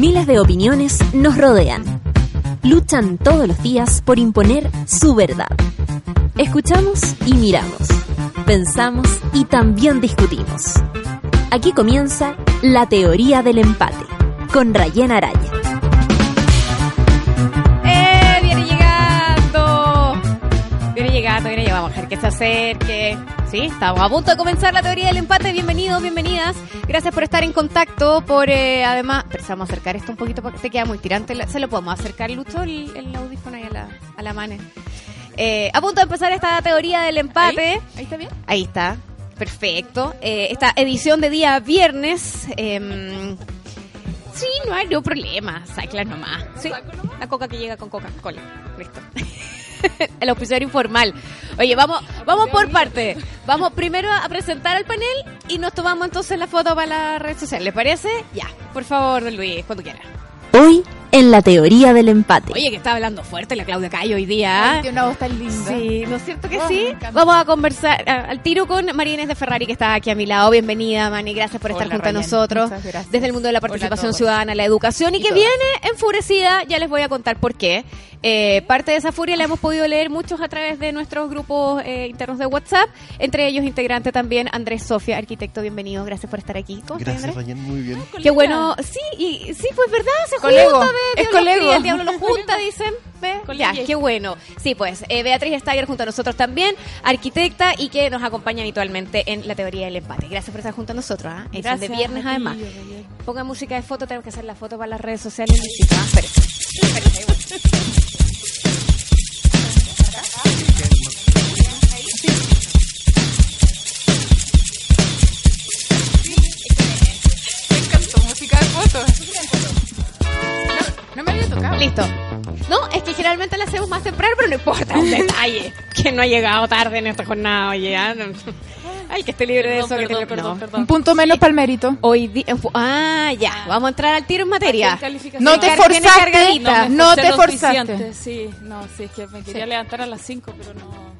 Miles de opiniones nos rodean. Luchan todos los días por imponer su verdad. Escuchamos y miramos. Pensamos y también discutimos. Aquí comienza la teoría del empate con Rayen Araya. Dejar que se acerque. Sí, estamos a punto de comenzar la teoría del empate. Bienvenidos, bienvenidas. Gracias por estar en contacto. Por eh, además, a acercar esto un poquito porque te queda muy tirante. Se lo podemos acercar, Lucho, el, el audífono ahí a la, a la mano. Eh, a punto de empezar esta teoría del empate. ¿Ahí? ¿Ahí está bien? Ahí está. Perfecto. Eh, esta edición de día viernes. Sí, no hay no problema. Sacla nomás. Sí, la coca que llega con Coca-Cola. Listo. El auspiciador informal. Oye, vamos, vamos por parte. Vamos primero a presentar al panel y nos tomamos entonces la foto para la red social. ¿Le parece? Ya. Por favor, Luis, cuando quiera. Hoy en la teoría del empate. Oye, que está hablando fuerte la Claudia Cayo hoy día. Ay, tiene una voz tan linda. Sí, ¿no es cierto que Oh, sí? Vamos a conversar al tiro con María Inés de Ferrari, que está aquí a mi lado. Bienvenida, Mani. Gracias por estar junto a nosotros. Muchas gracias. Desde el mundo de la participación ciudadana, la educación, y, Y que viene enfurecida. Ya les voy a contar por qué. Eh, parte de esa furia la hemos podido leer muchos a través de nuestros grupos eh, internos de WhatsApp. Entre ellos, integrante también Andrés Sofía, arquitecto. Bienvenido. Gracias por estar aquí. ¿Cómo Gracias? Rayen, muy bien. Qué bueno. Sí, y, sí, pues verdad, se junta, Es cría, el diablo los junta, dicen. Ve, Ya, qué bueno. Sí, pues, eh, Beatriz Steiger junto a nosotros también, arquitecta y que nos acompaña habitualmente en la teoría del empate. Gracias por estar junto a nosotros, ¿ah? Edición de viernes además. Ponga música de foto, tenemos que hacer la foto para las redes sociales. ¿ah? Espérese. Espérese, No, es que generalmente la hacemos más temprano, pero no importa, un detalle. Que no ha llegado tarde en esta jornada, oye, no. Ay, que esté libre de eso. que tiene- no. Un punto menos para el mérito. Hoy di- ah, ya, vamos a entrar al tiro en materia. No te forzaste. cargadita. No te forzaste. suficiente, Sí, no, sí, es que me quería levantar a las 5, pero no.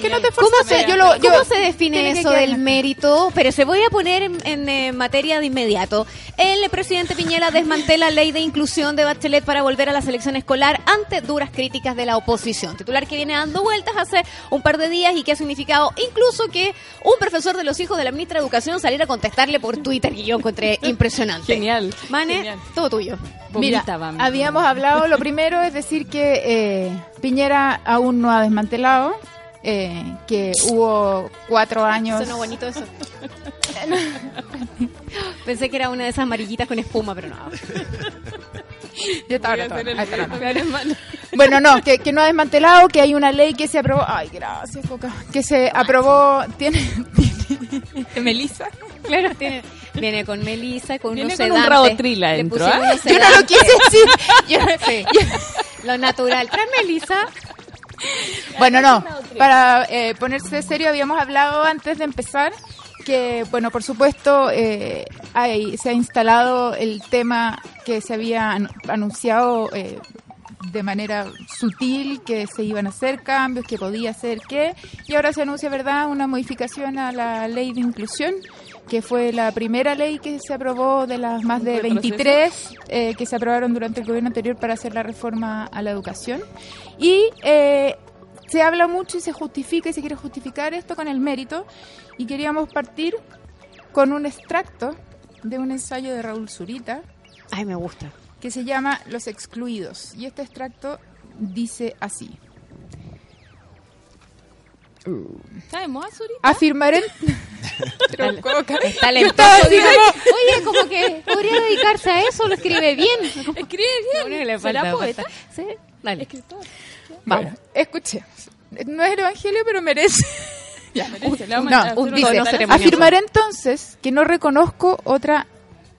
que no te ¿Cómo forzaste. se, Yo lo- yo- ¿Cómo se define que eso del mérito? Pero se voy a poner en, en, eh, materia de inmediato. El presidente Piñera desmantela ley de inclusión de Bachelet para volver a la selección escolar ante duras críticas de la oposición. Titular que viene dando vueltas hace un par de días y que ha significado incluso que un profesor de los hijos de la ministra de Educación saliera a contestarle por Twitter, que yo encontré impresionante. Genial, Mane, genial. todo tuyo. Mira, Vomita, habíamos hablado, lo primero es decir que eh, Piñera aún no ha desmantelado, eh, que hubo cuatro años... Sonó bonito eso. Pensé que era una de esas amarillitas con espuma, pero no. Ya está, ahora Voy a hacer el está, ahora está. Peor hermano. Bueno, no, que, que no ha desmantelado, que hay una ley que se aprobó. Ay, gracias, Coca. Que se aprobó. Tiene. tiene Melissa. Claro, tiene, viene con melisa, con Viene unos con un sedantes. Rabotril Le adentro, pusimos ¿ah? unos Yo no lo quise decir. Yo- Sí. Lo natural. Tras melisa. Bueno, no. Para eh, ponerse serio, habíamos hablado antes de empezar que, bueno, por supuesto, eh, hay- se ha instalado el tema que se había an- anunciado eh, de manera sutil, que se iban a hacer cambios, que podía ser que, y ahora se anuncia, ¿verdad?, una modificación a la ley de inclusión que fue la primera ley que se aprobó de las más de ¿Un retroceso? 23 eh, que se aprobaron durante el gobierno anterior para hacer la reforma a la educación. Y eh, se habla mucho y se justifica y se quiere justificar esto con el mérito. Y queríamos partir con un extracto de un ensayo de Raúl Zurita Ay, me gusta. que se llama Los excluidos. Y este extracto dice así. ¿Está de moda, Zuri? Afirmaré... Está Yo lento. estaba así Oye, como que podría dedicarse a eso, lo escribe bien. Escribe bien. ¿Será poeta? falta. Sí, dale. Escritor. Bueno, escuchemos. No es el evangelio, pero merece. Ya. Merece, No, un dice, afirmaré entonces que no reconozco otra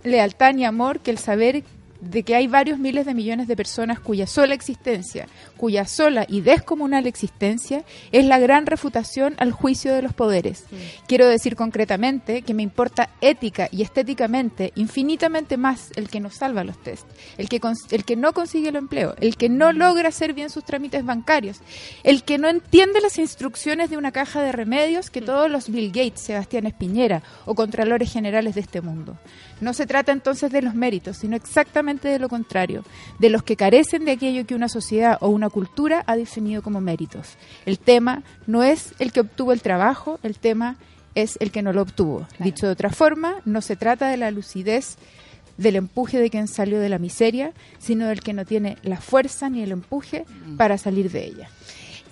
lealtad ni amor que el saber de que hay varios miles de millones de personas cuya sola existencia, cuya sola y descomunal existencia es la gran refutación al juicio de los poderes. Quiero decir concretamente que me importa ética y estéticamente infinitamente más el que nos salva los test, el que, el que no consigue el empleo, el que no logra hacer bien sus trámites bancarios, el que no entiende las instrucciones de una caja de remedios que todos los Bill Gates, Sebastián Espiñera o contralores generales de este mundo. No se trata entonces de los méritos, sino exactamente de lo contrario, de los que carecen de aquello que una sociedad o una cultura ha definido como méritos. El tema no es el que obtuvo el trabajo, el tema es el que no lo obtuvo. Dicho de otra forma, no se trata de la lucidez del empuje de quien salió de la miseria, sino del que no tiene la fuerza ni el empuje para salir de ella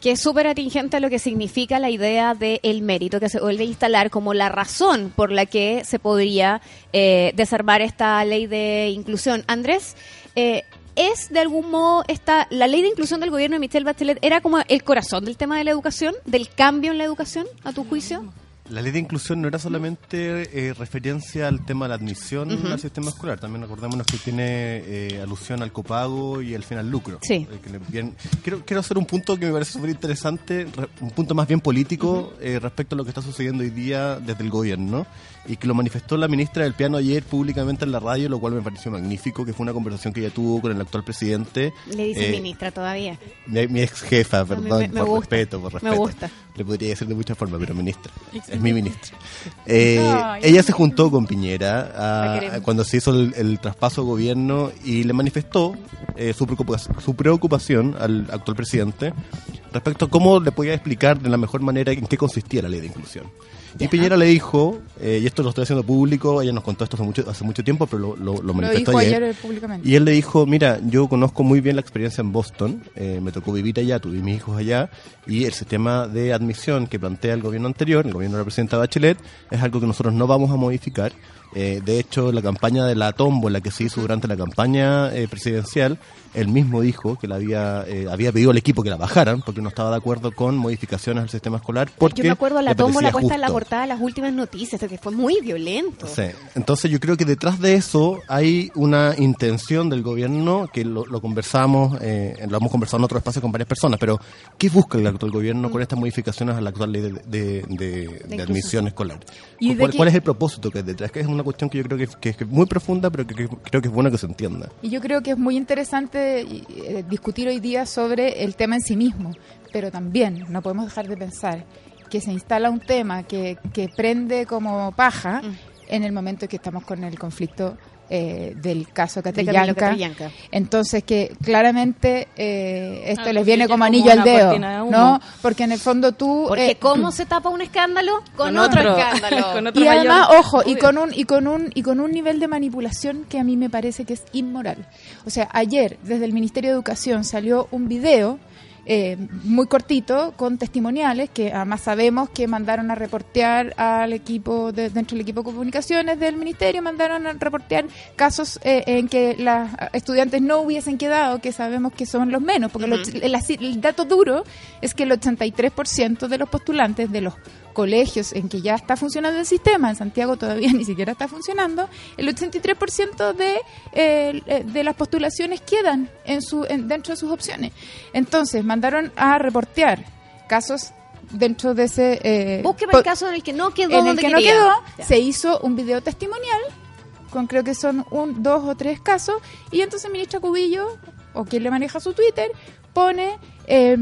que es súper atingente a lo que significa la idea del mérito, que se vuelve a instalar como la razón por la que se podría eh, desarmar esta ley de inclusión. Andrés, eh, ¿es de algún modo esta, la ley de inclusión del gobierno de Michelle Bachelet era como el corazón del tema de la educación, del cambio en la educación, a tu juicio? La ley de inclusión no era solamente eh, referencia al tema de la admisión al sistema escolar, también acordémonos que tiene eh, alusión al copago y al fin al lucro. Sí. Eh, quiero, quiero hacer un punto que me parece súper interesante, un punto más bien político respecto a lo que está sucediendo hoy día desde el gobierno y que lo manifestó la ministra del Piano ayer públicamente en la radio, lo cual me pareció magnífico, que fue una conversación que ella tuvo con el actual presidente. Le dice ministra todavía. Mi, ex jefa, perdón, por respeto, por respeto. Me gusta. Le podría decir de muchas formas, pero ministra mi ministra. Eh, ella se juntó con Piñera cuando se hizo el, traspaso de gobierno y le manifestó eh, su, preocupación, su preocupación al actual presidente respecto a cómo le podía explicar de la mejor manera en qué consistía la ley de inclusión. Y Piñera le dijo, eh, y esto lo estoy haciendo público, ella nos contó esto hace mucho, hace mucho tiempo, pero lo, lo, manifestó ayer. públicamente. Y él le dijo, mira, yo conozco muy bien la experiencia en Boston, eh, me tocó vivir allá, tuve mis hijos allá, y el sistema de admisión que plantea el gobierno anterior, el gobierno de la presidenta Bachelet, es algo que nosotros no vamos a modificar. Eh, de hecho, la campaña de la tómbola que se hizo durante la campaña presidencial él mismo dijo que la había, eh, había pedido al equipo que la bajaran porque no estaba de acuerdo con modificaciones al sistema escolar. Porque yo me acuerdo la tómbola puesta en la portada de las últimas noticias, que fue muy violento. Sí. Entonces yo creo que detrás de eso hay una intención del gobierno que lo, conversamos, eh, lo hemos conversado en otro espacio con varias personas, pero ¿qué busca el actual gobierno con estas modificaciones a la actual ley de, de, admisión escolar? ¿Y ¿Cuál, ¿Cuál, es el propósito que hay detrás? Que es una cuestión que yo creo que, es muy profunda, pero que creo que es bueno que se entienda. Y yo creo que es muy interesante eh, discutir hoy día sobre el tema en sí mismo, pero también no podemos dejar de pensar que se instala un tema que, que prende como paja mm. en el momento en que estamos con el conflicto eh, del caso Catrillanca. Entonces que claramente eh, esto ah, les viene como anillo al dedo, ¿no? Porque en el fondo tú porque cómo se tapa un escándalo con, otro, escándalo. y además, ojo, y con un y con un y con un nivel de manipulación que a mí me parece que es inmoral. O sea, ayer desde el Ministerio de Educación salió un video eh, muy cortito con testimoniales que además sabemos que mandaron a reportear al equipo de, dentro del equipo de comunicaciones del ministerio mandaron a reportear casos eh, en que las estudiantes no hubiesen quedado que sabemos que son los menos porque el, dato duro es que el 83% de los postulantes de los colegios en que ya está funcionando el sistema, en Santiago todavía ni siquiera está funcionando, el 83% de, eh, de las postulaciones quedan en su, dentro de sus opciones. Entonces, mandaron a reportear casos dentro de ese... Eh, el caso en el que no quedó. En el que no quedó, se hizo un video testimonial, con creo que son un, dos o tres casos, y entonces el ministro Cubillo, o quien le maneja su Twitter, pone... Eh,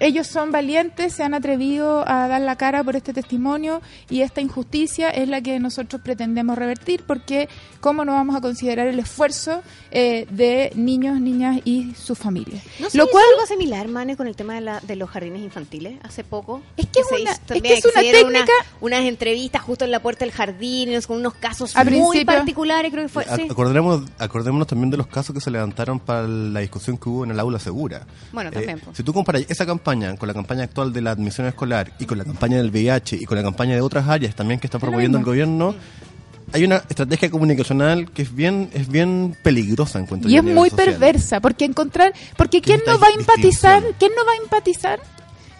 ellos son valientes, se han atrevido a dar la cara por este testimonio y esta injusticia es la que nosotros pretendemos revertir porque cómo no vamos a considerar el esfuerzo eh, de niños, niñas y sus familias. ¿No Lo cual algo similar, Mane, con el tema de, la, de los jardines infantiles hace poco? Es que, es, una, es, que es una técnica... unas entrevistas justo en la puerta del jardín, con unos casos muy particulares, creo que fue. acordémonos, acordémonos también de los casos que se levantaron para la discusión que hubo en el aula segura. Bueno, también. Eh, si tú comparas esa campaña con la campaña actual de la admisión escolar y con la campaña del VIH y con la campaña de otras áreas también que está promoviendo el gobierno, hay una estrategia comunicacional que es bien es bien peligrosa encuentro y es muy perversa porque encontrar porque quién no va a empatizar quién no va a empatizar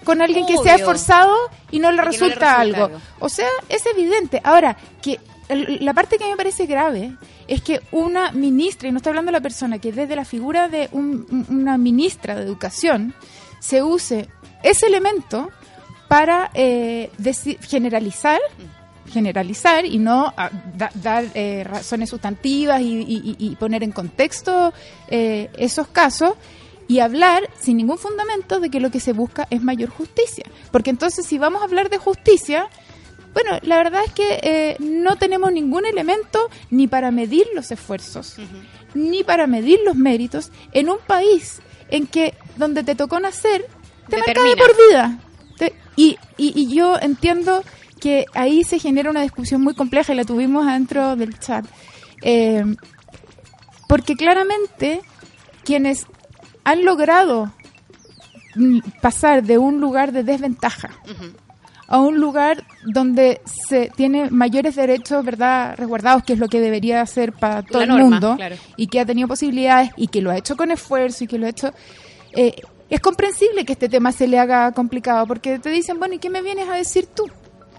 con alguien que se ha esforzado y no le, resulta, algo. O sea, es evidente. Ahora, que la parte que a mí me parece grave es que una ministra, y no estoy hablando de la persona, que desde la figura de una ministra de educación, se use ese elemento para eh, generalizar generalizar y no ah, dar eh, razones sustantivas y, poner en contexto eh, esos casos y hablar sin ningún fundamento de que lo que se busca es mayor justicia. Porque entonces si vamos a hablar de justicia, Bueno, la verdad es que eh, no tenemos ningún elemento ni para medir los esfuerzos, ni para medir los méritos en un país en que donde te tocó nacer, te marca de por vida. y, y, yo entiendo que ahí se genera una discusión muy compleja y la tuvimos adentro del chat. Eh, porque claramente quienes han logrado mm, pasar de un lugar de desventaja a un lugar donde se tiene mayores derechos, ¿verdad?, resguardados, que es lo que debería hacer para todo el mundo, y que ha tenido posibilidades y que lo ha hecho con esfuerzo y que lo ha hecho... Eh, es comprensible que este tema se le haga complicado, porque te dicen, bueno, ¿y qué me vienes a decir tú?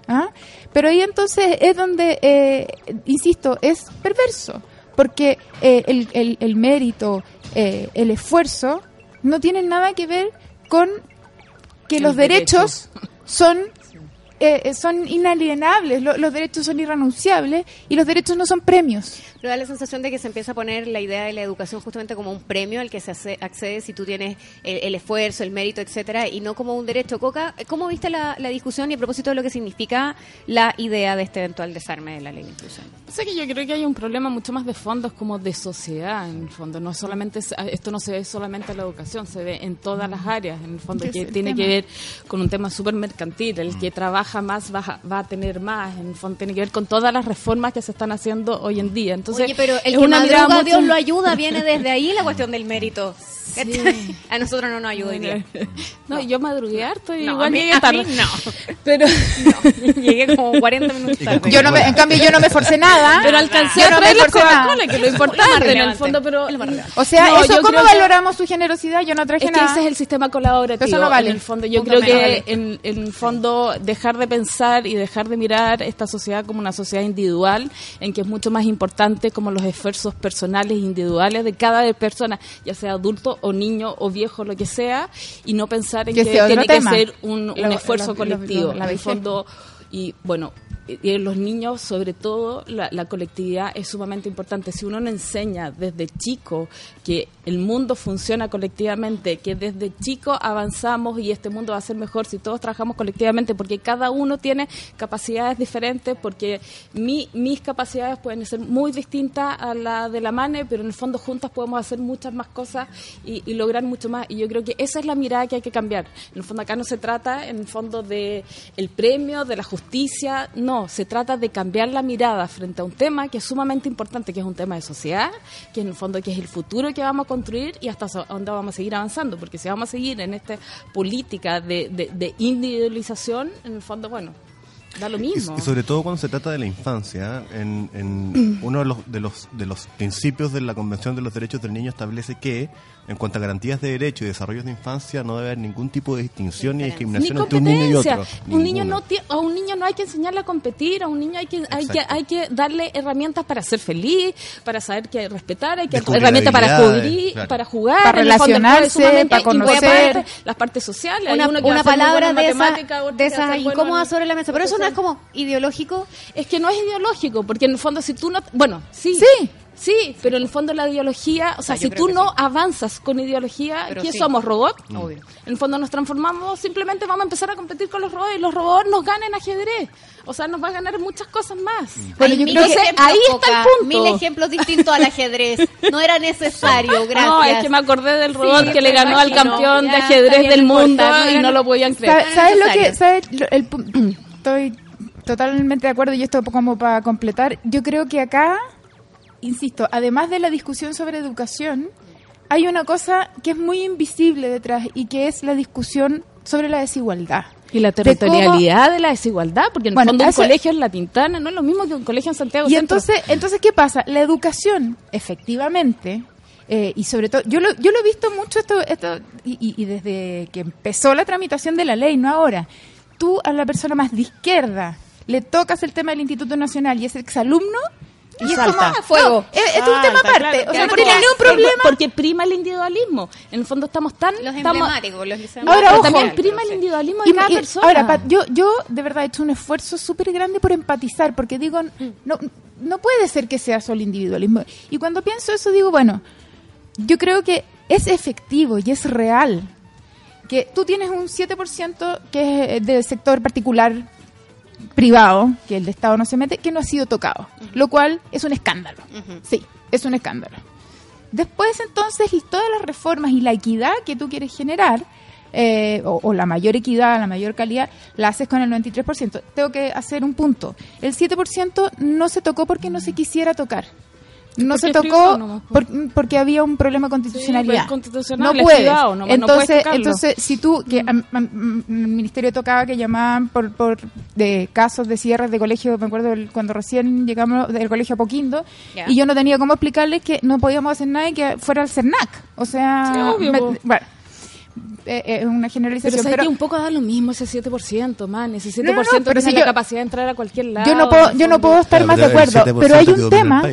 ¿Ah? Pero ahí entonces es donde, eh, insisto, es perverso, porque eh, el, el, el, mérito, el esfuerzo, no tienen nada que ver con que los derechos son eh, eh, son inalienables, los derechos son irrenunciables y los derechos no son premios. Pero da la sensación de que se empieza a poner la idea de la educación justamente como un premio al que se accede si tú tienes el, esfuerzo, el mérito, etcétera, y no como un derecho. Coca, ¿cómo viste la, discusión y a propósito de lo que significa la idea de este eventual desarme de la ley de inclusión? Sé que yo creo que hay un problema mucho más de fondo, es como de sociedad, en el fondo. No solamente esto no se ve solamente en la educación, se ve en todas las áreas, en el fondo, que tiene que ver con un tema súper mercantil, el que trabaja jamás va, va, a tener más. En fondo tiene que ver con todas las reformas que se están haciendo hoy en día. Entonces, Oye, pero el que madruga, Dios lo ayuda, viene desde ahí la cuestión del mérito. a nosotros no nos ayuda hoy día. No, yo madrugué harto y igual llegué tarde. no. Pero no, llegué como 40 minutos tarde. Yo no me, en cambio yo no me forcé nada. Pero alcancé a traer la Coca-Cola, que lo importante en el fondo, pero O sea, eso cómo valoramos su generosidad, yo no traje es nada. Que ese es el sistema colaborativo. Eso no vale. En el fondo yo creo que en, el fondo dejar de pensar y dejar de mirar esta sociedad como una sociedad individual en que es mucho más importante como los esfuerzos personales individuales de cada persona, ya sea adulto o niño o viejo, lo que sea, y no pensar en que, tiene que ser un, esfuerzo colectivo. en el fondo, y bueno, y los niños, sobre todo, la, colectividad es sumamente importante. Si uno no enseña desde chico que el mundo funciona colectivamente, que desde chico avanzamos y este mundo va a ser mejor si todos trabajamos colectivamente, porque cada uno tiene capacidades diferentes, porque mi, mis capacidades pueden ser muy distintas a la de la MANE, pero en el fondo juntas podemos hacer muchas más cosas y, y lograr mucho más. Y yo creo que esa es la mirada que hay que cambiar. En el fondo acá no se trata, en el fondo, de el premio, de la justicia, no se trata de cambiar la mirada frente a un tema que es sumamente importante, que es un tema de sociedad, que en el fondo que es el futuro que vamos a construir y hasta dónde vamos a seguir avanzando, porque si vamos a seguir en esta política de, de individualización, en el fondo, bueno, da lo mismo. Y, sobre todo cuando se trata de la infancia, en, en uno de los, de, los, de los principios de la Convención de los Derechos del Niño establece que en cuanto a garantías de derecho y desarrollos de infancia no debe haber ningún tipo de distinción ni discriminación entre un niño y otro. Un niño no a un niño no hay que enseñarle a competir, a un niño hay que hay que hay que darle herramientas para ser feliz, para saber que respetar, hay que herramientas para jugar, para jugar, para relacionarse, para conocer. las partes sociales, una, una palabra de esa, de esas incómodas sobre la mesa, pero eso no es como ideológico, es que no es ideológico, porque en el fondo si tú no, bueno, sí. Sí. Sí, pero en el fondo la ideología, o sea, si tú no avanzas con ideología, ¿qué somos? ¿Robots? En el fondo nos transformamos, simplemente vamos a empezar a competir con los robots y los robots nos ganen ajedrez. O sea, nos va a ganar muchas cosas más. Mm. Bueno, yo creo que ahí está el punto. Mil ejemplos distintos al ajedrez. No era necesario, gracias. No, es que me acordé del robot que le ganó al campeón de ajedrez del mundo y no lo podían creer. ¿Sabes lo que...? ¿sabes? El, estoy totalmente de acuerdo y esto como para completar. Yo creo que acá insisto, además de la discusión sobre educación, hay una cosa que es muy invisible detrás y que es la discusión sobre la desigualdad. Y la territorialidad de, la desigualdad, porque en el fondo un colegio en La Pintana no es lo mismo que un colegio en Santiago. Y entonces, entonces ¿qué pasa? La educación, efectivamente, eh, y sobre todo, yo lo, yo lo he visto mucho esto, esto y, y, desde que empezó la tramitación de la ley, no ahora. Tú a la persona más de izquierda le tocas el tema del Instituto Nacional y es exalumno y, es salta. como fuego. es, un tema aparte. o sea, no tiene ningún problema. Porque prima el individualismo. En el fondo estamos tan. Los estamos, los Ahora, ojo, también prima el individualismo de cada persona. Ahora, yo, yo de verdad he hecho un esfuerzo súper grande por empatizar, porque digo, no, no puede ser que sea solo individualismo. Y cuando pienso eso, digo, bueno, yo creo que es efectivo y es real que tú tienes un 7% que es del sector particular privado, que el Estado no se mete, que no ha sido tocado, lo cual es un escándalo. Sí, es un escándalo. Después entonces todas las reformas y la equidad que tú quieres generar, eh, o, la mayor equidad, la mayor calidad, la haces con el 93%. Tengo que hacer un punto. El 7% no se tocó porque no se quisiera tocar. No se tocó porque había un problema constitucionalidad. no puede. entonces, entonces si tú que el ministerio tocaba que llamaban por, por de casos de cierres de colegio, me acuerdo cuando recién llegamos del colegio a Poquindo y yo no tenía cómo explicarles que no podíamos hacer nada y que fuera el CERNAC. O sea, bueno, eh, eh, es una generalización. Pero, que un poco da lo mismo ese 7%, man. Ese 7% pero tiene la capacidad de entrar a cualquier lado. Yo no puedo, yo no puedo estar más de acuerdo, pero hay un tema,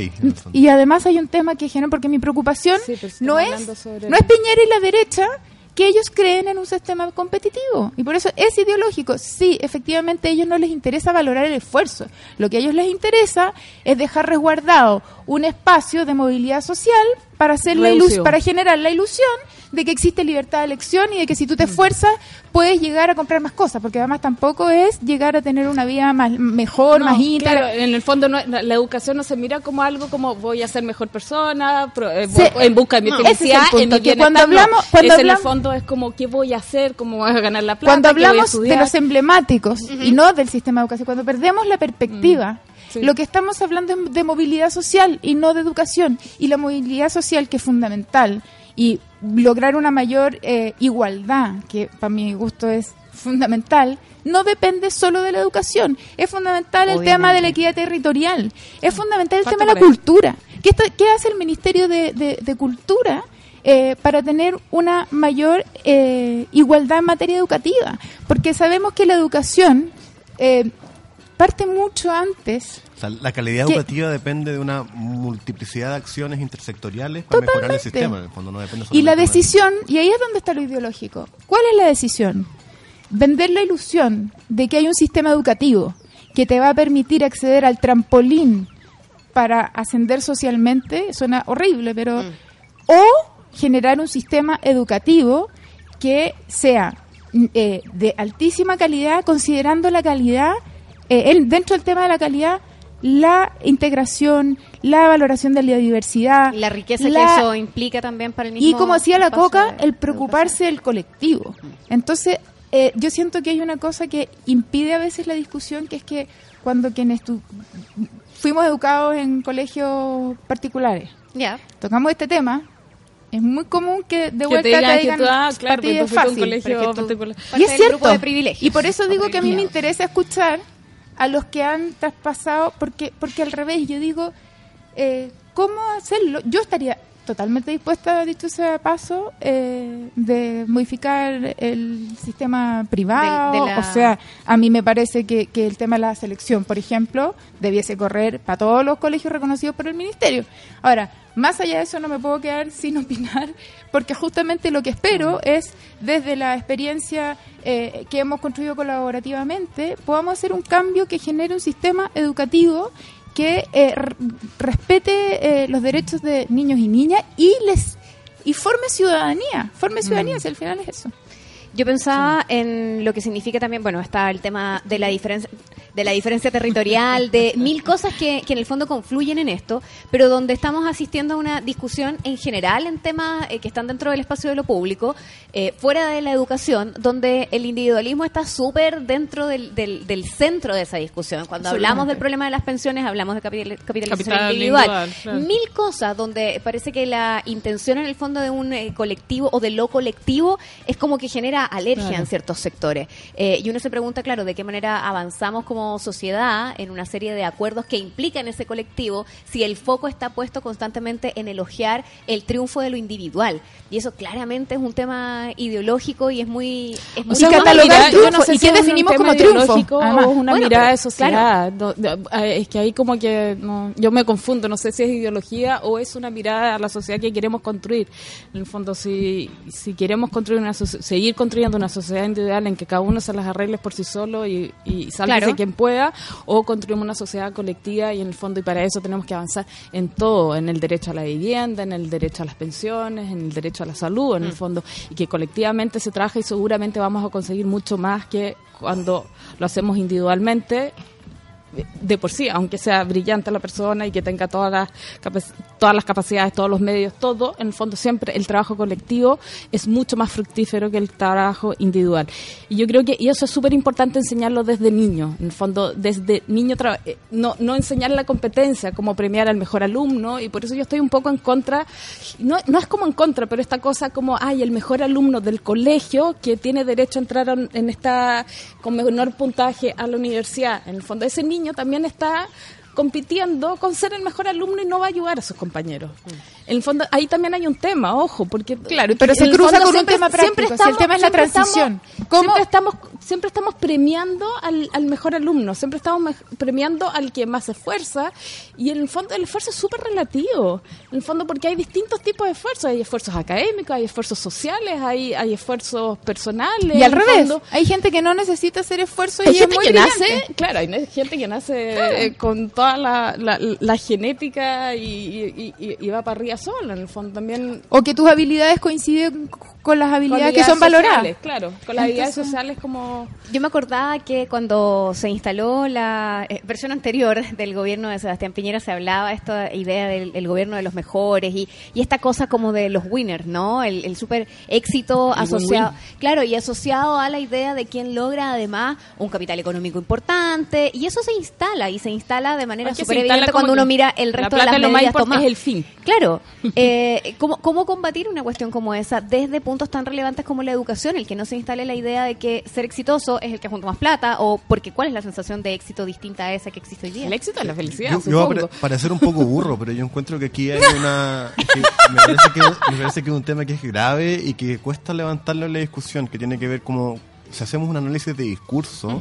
y además hay un tema que genera, porque mi preocupación no, es, no es Piñera y la derecha, que ellos creen en un sistema competitivo y por eso es ideológico. Sí, efectivamente a ellos no les interesa valorar el esfuerzo. Lo que a ellos les interesa es dejar resguardado un espacio de movilidad social para hacer la para generar la ilusión de que existe libertad de elección y de que si tú te esfuerzas puedes llegar a comprar más cosas, porque además tampoco es llegar a tener una vida más mejor, más íntegra. en el fondo la, educación no se mira como algo como voy a ser mejor persona, eh, en busca de mi felicidad, en mi cuando hablamos, cuando en el fondo es como qué voy a hacer, cómo voy a ganar la plata, cuando hablamos de los emblemáticos y no del sistema de educación, cuando perdemos la perspectiva Lo que estamos hablando es de movilidad social y no de educación. Y la movilidad social, que es fundamental, y lograr una mayor eh, igualdad, que para mi gusto es fundamental, no depende solo de la educación. Es fundamental el tema de la equidad territorial. Es fundamental el tema de la cultura. ¿Qué, ¿Qué, hace el Ministerio de, de, Cultura eh, para tener una mayor eh, igualdad en materia educativa? Porque sabemos que la educación parte mucho antes. la calidad educativa depende de una multiplicidad de acciones intersectoriales para mejorar el sistema. y la decisión, y ahí es donde está lo ideológico. ¿Cuál es la decisión? Vender la ilusión de que hay un sistema educativo que te va a permitir acceder al trampolín para ascender socialmente, suena horrible, pero... Mm. O generar un sistema educativo que sea eh, de altísima calidad, considerando la calidad eh, dentro del tema de la calidad, la integración, la valoración de la diversidad. La riqueza que eso implica también para el mismo Y como decía la Coca, el preocuparse del colectivo. Entonces, eh, yo siento que hay una cosa que impide a veces la discusión, que es que cuando quienes fuimos educados en colegios particulares, tocamos este tema, es muy común que de vuelta te digan, que ah, claro, es fácil. y es cierto. y por eso digo que a mí me interesa escuchar a los que han traspasado, porque, porque al revés, yo digo, eh, ¿cómo hacerlo? Yo estaría totalmente dispuesta, dicho sea paso, eh, de modificar el sistema privado. O sea, a mí me parece que, que, el tema de la selección, por ejemplo, debiese correr para todos los colegios reconocidos por el Ministerio. Ahora, más allá de eso no me puedo quedar sin opinar, porque justamente lo que espero es, desde la experiencia eh, que hemos construido colaborativamente, podamos hacer un cambio que genere un sistema educativo que eh, respete eh, los derechos de niños y niñas y les y forme ciudadanía, forme ciudadanía, mm. si al final es eso. Yo pensaba en lo que significa también, bueno, está el tema de la diferencia de la diferencia territorial, de mil cosas que, que, en el fondo confluyen en esto, pero donde estamos asistiendo a una discusión en general en temas eh, que están dentro del espacio de lo público, eh, fuera de la educación, donde el individualismo está súper dentro del, del, centro de esa discusión. Cuando hablamos del problema de las pensiones, hablamos de capitalización individual. Mil cosas donde parece que la intención en el fondo de un eh, colectivo o de lo colectivo es como que genera alergia en ciertos sectores. y uno se pregunta, claro, de qué manera avanzamos como sociedad en una serie de acuerdos que implican ese colectivo si el foco está puesto constantemente en elogiar el triunfo de lo individual. Y eso claramente es un tema ideológico y es muy... Es muy o yo no sé ¿Y qué definimos como triunfo? o una mirada de sociedad. es que ahí como que yo me confundo, no sé si es ideología o es una mirada a la sociedad que queremos construir. En el fondo, si, si queremos construir una seguir construyendo construyendo una sociedad individual en que cada uno se las arregle por sí solo y, y salve quien pueda, o construimos una sociedad colectiva y en el fondo, y para eso tenemos que avanzar en todo, en el derecho a la vivienda, en el derecho a las pensiones, en el derecho a la salud, en el mm. fondo, y que colectivamente se trabaja y seguramente vamos a conseguir mucho más que cuando lo hacemos individualmente de por sí, aunque sea brillante la persona y que tenga todas las, todas las capacidades, todos los medios, todo, en el fondo siempre el trabajo colectivo es mucho más fructífero que el trabajo individual. Y yo creo que y eso es súper importante enseñarlo desde niño, en el fondo desde niño, eh, no, no enseñar la competencia, como premiar al mejor alumno, y por eso yo estoy un poco en contra, no, no es como en contra, pero esta cosa como, ay, el mejor alumno del colegio que tiene derecho a entrar en esta, con menor puntaje a la universidad, en el fondo ese niño también está compitiendo con ser el mejor alumno y no va a ayudar a sus compañeros. En el fondo, ahí también hay un tema, ojo, porque... Claro, pero se cruza con un tema práctico, estamos, el tema es la transición. siempre, estamos, siempre estamos premiando al, al mejor alumno, siempre estamos premiando al que más se esfuerza, y en el fondo el esfuerzo es súper relativo, en el fondo porque hay distintos tipos de esfuerzos, hay esfuerzos académicos, hay esfuerzos sociales, hay, hay esfuerzos personales. Y al revés, hay gente que no necesita hacer esfuerzo y gente que nace, claro, hay gente que nace con toda la, la, genética y, y va para arriba sola, en el fondo también. O que tus habilidades coinciden con las habilidades, que son valoradas. Claro, con las habilidades sociales como... Yo me acordaba que cuando se instaló la eh, versión anterior del gobierno de Sebastián Piñera se hablaba esta idea del gobierno de los mejores y, y, esta cosa como de los winners, ¿no? El, el súper éxito asociado... Claro, y asociado a la idea de quien logra además un capital económico importante y eso se instala y se instala de manera súper evidente cuando uno mira el resto de las medidas es el fin. Claro. Eh, ¿cómo, ¿Cómo combatir una cuestión como esa desde puntos tan relevantes como la educación, el que no se instale la idea de que ser exitoso es el que junta más plata, o porque cuál es la sensación de éxito distinta a esa que existe hoy día. El éxito es la felicidad. Yo, yo para, ser un poco burro, pero yo encuentro que aquí hay una. me, parece que, me, parece que, es un tema que es grave y que cuesta levantarlo en la discusión, que tiene que ver como. Si hacemos un análisis de discurso,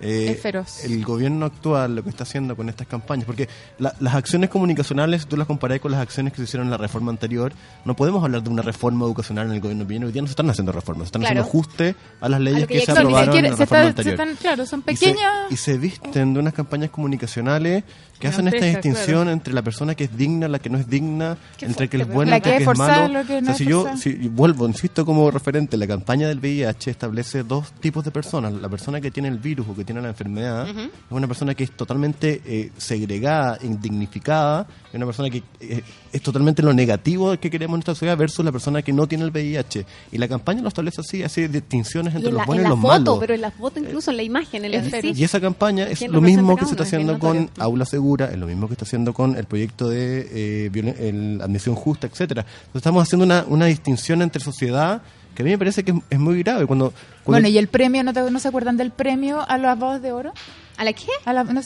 eh, el gobierno actual lo que está haciendo con estas campañas, porque las acciones comunicacionales, tú las comparás con las acciones que se hicieron en la reforma anterior, no podemos hablar de una reforma educacional en el gobierno de Hoy día no se están haciendo reformas, se están haciendo ajuste a las leyes que, se aprobaron en la reforma anterior. claro, son pequeñas. Y se, visten de unas campañas comunicacionales que hacen esta distinción entre la persona que es digna, la que no es digna, entre que es bueno y que, es malo. si yo si, vuelvo, insisto como referente, la campaña del VIH establece dos tipos de personas. La persona que tiene el virus o que tiene la enfermedad es una persona que es totalmente eh, segregada, indignificada, es una persona que eh, es totalmente lo negativo que queremos en nuestra sociedad versus la persona que no tiene el VIH. Y la campaña lo establece así, hace distinciones entre los buenos y, los foto, Pero en la foto incluso, en la imagen, en el Y esa campaña es lo mismo que se está haciendo con Aula Segura, es lo mismo que está haciendo con el proyecto de eh, admisión justa, etcétera. Entonces estamos haciendo una, una distinción entre sociedad que a mí me parece que es, muy grave. Cuando, bueno, ¿y el premio? ¿no, ¿No se acuerdan del premio a las voz de oro? ¿A la qué?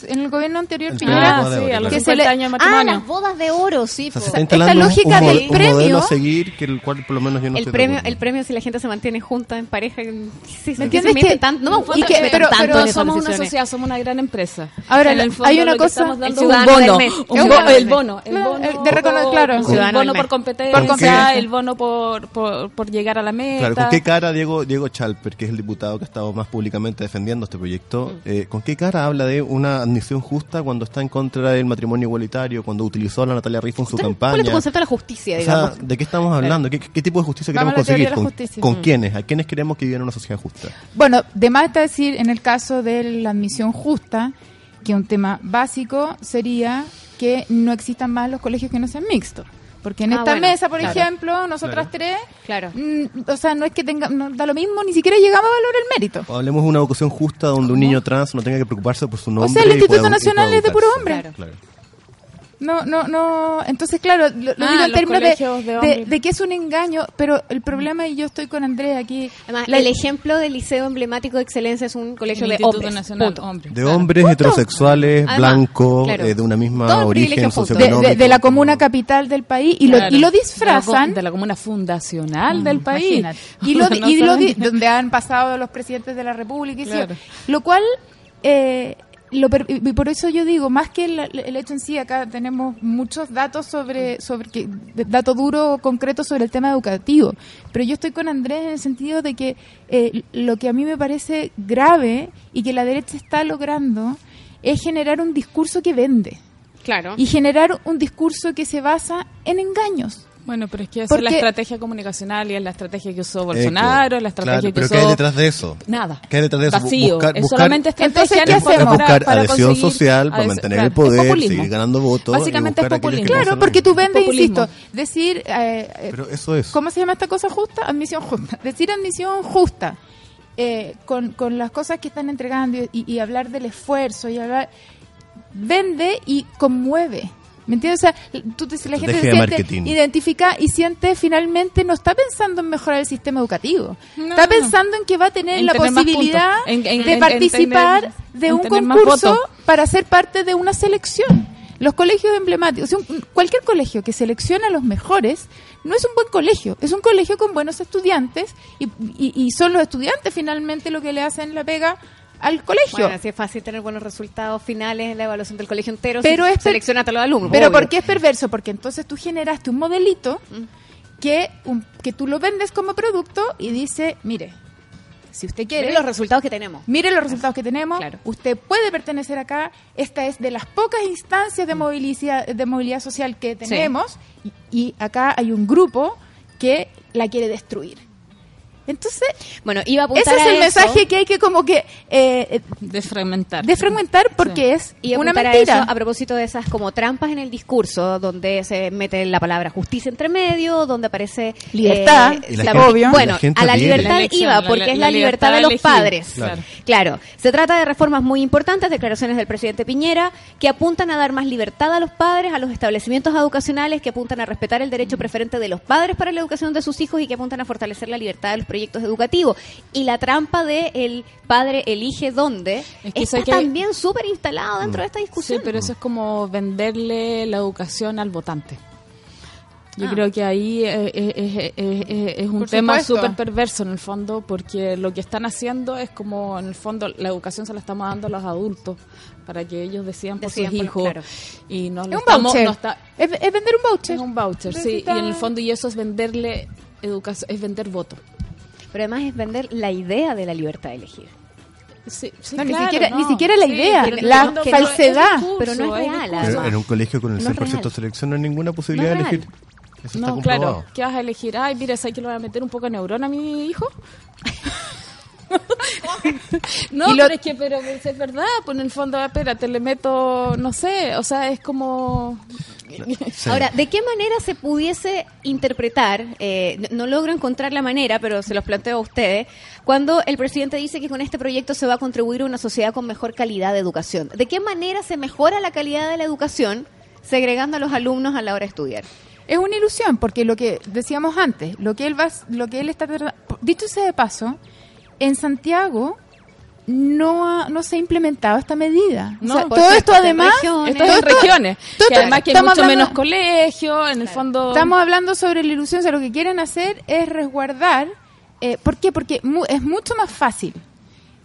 en el gobierno anterior, sí, a los 50 años de matrimonio. Ah, las bodas de oro, sí. esta lógica del premio. seguir que el cual por lo menos yo no el premio, el premio si la gente se mantiene junta en pareja. Sí, ¿Me entiendes? Que, tanto, no me que, pero, pero somos una sociedad, somos una gran empresa. Ahora, en el fondo, hay una cosa. un bono. El bono. El bono. De reconocer, claro. El bono por competencia, el bono por, por, llegar a la meta. Claro, ¿con qué cara Diego, Diego Chalper, que es el diputado que ha estado más públicamente defendiendo este proyecto, eh, con qué cara habla de una admisión justa cuando está en contra del matrimonio igualitario, cuando utilizó a la Natalia Riffo en su campaña. ¿Cuál es tu concepto de la justicia, digamos? ¿de qué estamos hablando? ¿Qué, tipo de justicia queremos conseguir? ¿Con, quiénes? ¿A quiénes queremos que vivan en una sociedad justa? Bueno, de más está decir, en el caso de la admisión justa, que un tema básico sería que no existan más los colegios que no sean mixtos. Porque en ah, esta mesa, por ejemplo, nosotras tres, claro. Mm, o sea, no es que tenga, no da lo mismo, ni siquiera llegamos a valorar el mérito. hablemos de una educación justa donde un niño trans no tenga que preocuparse por su nombre. O sea, el Instituto Nacional es de puro hombre. Claro. No, no, no. Entonces, claro, lo, ah, digo en términos de, de, que es un engaño, pero el problema, y yo estoy con Andrea aquí. Además, el ejemplo del liceo emblemático de excelencia es un colegio de hombres. Nacional, De hombres heterosexuales, blancos, eh, de una misma origen socioeconómico. De, la comuna capital del país y, lo, y lo disfrazan. De la, comuna fundacional del país. Y lo, y donde han pasado los presidentes de la República. Y lo cual. Eh, lo y por eso yo digo, más que el, hecho en sí, acá tenemos muchos datos sobre, sobre que, datos duros, concretos sobre el tema educativo, pero yo estoy con Andrés en el sentido de que eh, lo que a mí me parece grave y que la derecha está logrando es generar un discurso que vende. Claro. Y generar un discurso que se basa en engaños. Bueno, pero es que esa es la estrategia comunicacional y es la estrategia que usó Bolsonaro, la estrategia que usó... ¿Pero qué hay detrás de eso? Nada. ¿Qué hay detrás de eso? Vacío. Buscar, es solamente estrategia Entonces, ¿qué hacemos? Para, buscar adhesión social, para mantener el poder, seguir ganando votos. Básicamente es populismo. Claro, porque tú vendes, insisto, decir... Eh, eh, pero eso es... ¿Cómo se llama esta cosa justa? Admisión justa. Decir admisión justa. Eh, con, con las cosas que están entregando y, y hablar del esfuerzo y hablar... Vende y conmueve ¿Me entiendes? O sea, tú, la gente se siente identifica y siente finalmente, no está pensando en mejorar el sistema educativo. está pensando en que va a tener la posibilidad de participar de un concurso para ser parte de una selección. Los colegios emblemáticos, cualquier colegio que selecciona a los mejores, no es un buen colegio, es un colegio con buenos estudiantes y, y son los estudiantes finalmente lo que le hacen la pega al colegio. Bueno, así es fácil tener buenos resultados finales en la evaluación del colegio entero. Pero es selecciona a los alumnos. Pero ¿por qué es perverso? Porque entonces tú generaste un modelito mm. que, que tú lo vendes como producto y dice, mire, si usted quiere... Mire los resultados que tenemos. Mire los resultados que tenemos. Usted puede pertenecer acá. Esta es de las pocas instancias de movilidad, de movilidad social que tenemos. y acá hay un grupo que la quiere destruir. Entonces, bueno, iba a apuntar ese es el mensaje que hay que como que eh, desfragmentar. Desfragmentar porque es una mentira. A, propósito de esas como trampas en el discurso, donde se mete la palabra justicia entre medio, donde aparece libertad, eh, obvio. Bueno, a la libertad iba porque es la, libertad, de los padres. Claro. se trata de reformas muy importantes, declaraciones del presidente Piñera, que apuntan a dar más libertad a los padres, a los establecimientos educacionales, que apuntan a respetar el derecho preferente de los padres para la educación de sus hijos y que apuntan a fortalecer la libertad de los proyectos educativos. Y la trampa de el padre elige dónde está también súper instalado dentro de esta discusión. Sí, pero eso es como venderle la educación al votante. Yo ah. creo que ahí es, un tema súper perverso en el fondo, porque lo que están haciendo es como, en el fondo, la educación se la estamos dando a los adultos para que ellos decidan por sus hijos. Y no es un voucher. es, vender un voucher. Es un voucher, sí. Y en el fondo, y eso es venderle educación, es vender voto pero además es vender la idea de la libertad de elegir. Sí, ni, siquiera, ni siquiera la idea, la falsedad. pero no es real. en un colegio con el 100% de selección no hay ninguna posibilidad de elegir. Eso no, claro. ¿Qué vas a elegir? Ay, mira, ¿sabes que le voy a meter un poco de neurona a mi hijo? no, pero es que pero es verdad, pues en el fondo, espérate, le meto, no sé, o sea, es como... Ahora, ¿de qué manera se pudiese interpretar, eh, no logro encontrar la manera, pero se los planteo a ustedes, cuando el presidente dice que con este proyecto se va a contribuir a una sociedad con mejor calidad de educación? ¿De qué manera se mejora la calidad de la educación segregando a los alumnos a la hora de estudiar? Es una ilusión, porque lo que decíamos antes, lo que él va, lo que él está dicho sea de paso, en Santiago no, no se ha implementado esta medida. todo esto además, esto es en regiones, que además que hay mucho menos colegio, en el fondo... Estamos hablando sobre la ilusión, o sea, lo que quieren hacer es resguardar, eh, ¿por qué? Porque es mucho más fácil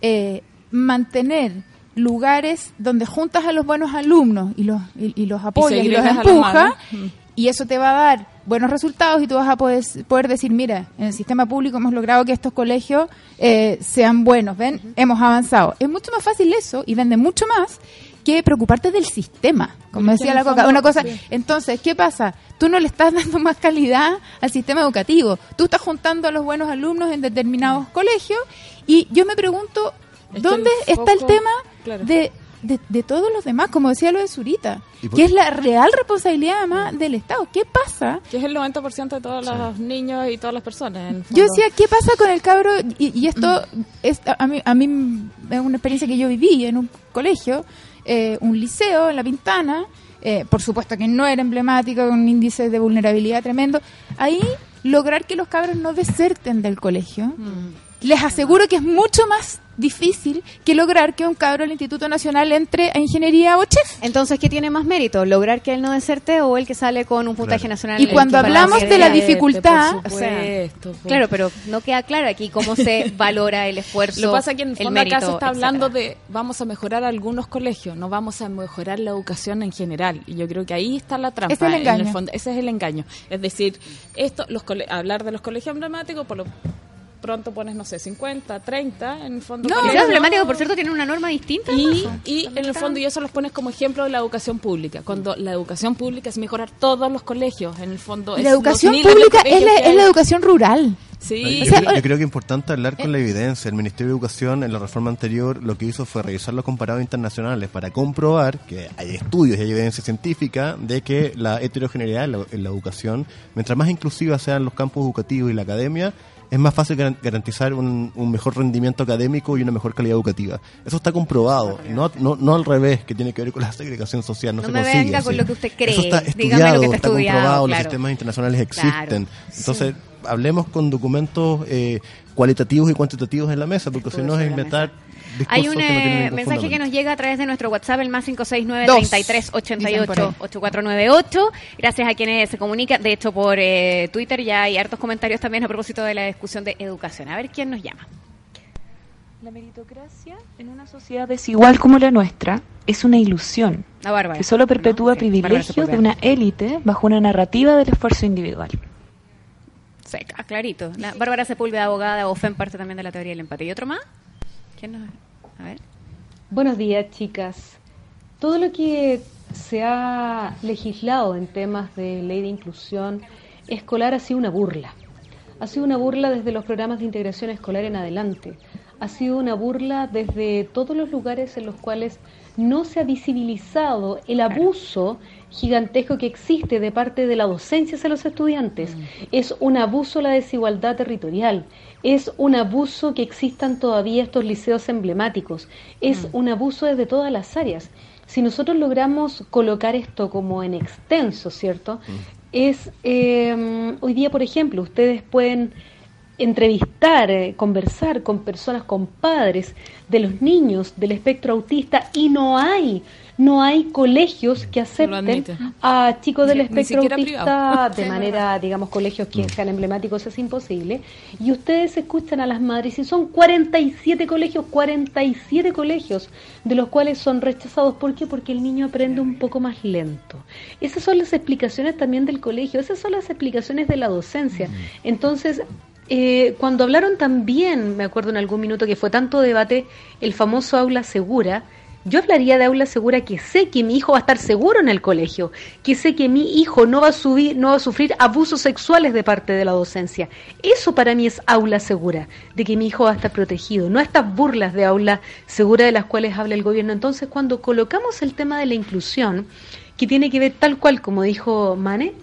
eh, mantener lugares donde juntas a los buenos alumnos y los, y, los apoyas y, los empujas, y eso te va a dar buenos resultados y tú vas a poder, poder decir, mira, en el sistema público hemos logrado que estos colegios eh, sean buenos, ¿ven? Hemos avanzado. Es mucho más fácil eso y vende mucho más que preocuparte del sistema, como decía la Coca. Una cosa, entonces, ¿qué pasa? Tú no le estás dando más calidad al sistema educativo. Tú estás juntando a los buenos alumnos en determinados colegios y yo me pregunto, ¿dónde está el tema de de, de, todos los demás, como decía lo de Zurita, que es la real responsabilidad además del Estado. ¿Qué pasa? Que es el 90% de todos los niños y todas las personas. Yo decía, ¿qué pasa con el cabro? Y, esto es, a, mí, a mí es una experiencia que yo viví en un colegio, eh, un liceo en La Pintana, eh, por supuesto que no era emblemático, con un índice de vulnerabilidad tremendo. Ahí lograr que los cabros no deserten del colegio. Mm les aseguro que es mucho más difícil que lograr que un cabro del Instituto Nacional entre a ingeniería o chef. Entonces, ¿qué tiene más mérito? ¿Lograr que él no deserte o el que sale con un puntaje nacional? Y cuando hablamos de la dificultad... claro, pero no queda claro aquí cómo se valora el esfuerzo. Lo pasa que en el fondo acá se está hablando de vamos a mejorar algunos colegios, no vamos a mejorar la educación en general. Y yo creo que ahí está la trampa. Ese es el engaño. ese es el engaño. Es decir, esto, los hablar de los colegios emblemáticos, por lo pronto pones, no sé, 50, 30, en el fondo. No, los emblemáticos, por cierto, tienen una norma distinta. Y, y en el fondo, y eso los pones como ejemplo de la educación pública. Cuando la educación pública es mejorar todos los colegios, en el fondo. La educación pública es la, es la educación rural. Sí. Yo, creo, que es importante hablar con la evidencia. El Ministerio de Educación en la reforma anterior lo que hizo fue revisar los comparados internacionales para comprobar que hay estudios y hay evidencia científica de que la heterogeneidad en la educación, mientras más inclusivas sean los campos educativos y la academia, es más fácil garantizar un, mejor rendimiento académico y una mejor calidad educativa. Eso está comprobado, no, no, no al revés, que tiene que ver con la segregación social, no, se me consigue. Venga con lo que usted cree. Eso está estudiado, está, comprobado, los sistemas internacionales existen. Entonces, hablemos con documentos eh, cualitativos y cuantitativos en la mesa, porque si no es inventar hay un eh, mensaje que nos llega a través de nuestro WhatsApp, el más 569-3388-8498. Gracias a quienes se comunican. De hecho, por eh, Twitter ya hay hartos comentarios también a propósito de la discusión de educación. A ver quién nos llama. La meritocracia en una sociedad desigual como la nuestra es una ilusión que solo perpetúa privilegios de una élite bajo una narrativa del esfuerzo individual. Seca, clarito. La Bárbara Sepúlveda, abogada, o FEM, parte también de la teoría del empate. ¿Y otro más? ¿Quién nos... Buenos días, chicas. Todo lo que se ha legislado en temas de ley de inclusión escolar ha sido una burla. Ha sido una burla desde los programas de integración escolar en adelante. Ha sido una burla desde todos los lugares en los cuales no se ha visibilizado el abuso gigantesco que existe de parte de la docencia hacia los estudiantes. Mm. Es un abuso la desigualdad territorial, es un abuso que existan todavía estos liceos emblemáticos, es mm. un abuso desde todas las áreas. Si nosotros logramos colocar esto como en extenso, ¿cierto? Mm. Es, eh, hoy día, por ejemplo, ustedes pueden entrevistar, eh, conversar con personas, con padres de los niños del espectro autista y no hay no hay colegios que acepten a chicos del espectro autista de manera, digamos, colegios que mm. sean emblemáticos es imposible. Y ustedes escuchan a las madres y son 47 colegios, 47 colegios, de los cuales son rechazados. ¿Por qué? Porque el niño aprende un poco más lento. Esas son las explicaciones también del colegio, esas son las explicaciones de la docencia. Mm. Entonces, eh, cuando hablaron también, me acuerdo en algún minuto que fue tanto debate, el famoso aula segura, yo hablaría de aula segura que sé que mi hijo va a estar seguro en el colegio, que sé que mi hijo no va a subir, no va a sufrir abusos sexuales de parte de la docencia. Eso para mí es aula segura, de que mi hijo va a estar protegido, no estas burlas de aula segura de las cuales habla el gobierno. Entonces, cuando colocamos el tema de la inclusión, que tiene que ver tal cual como dijo Mane,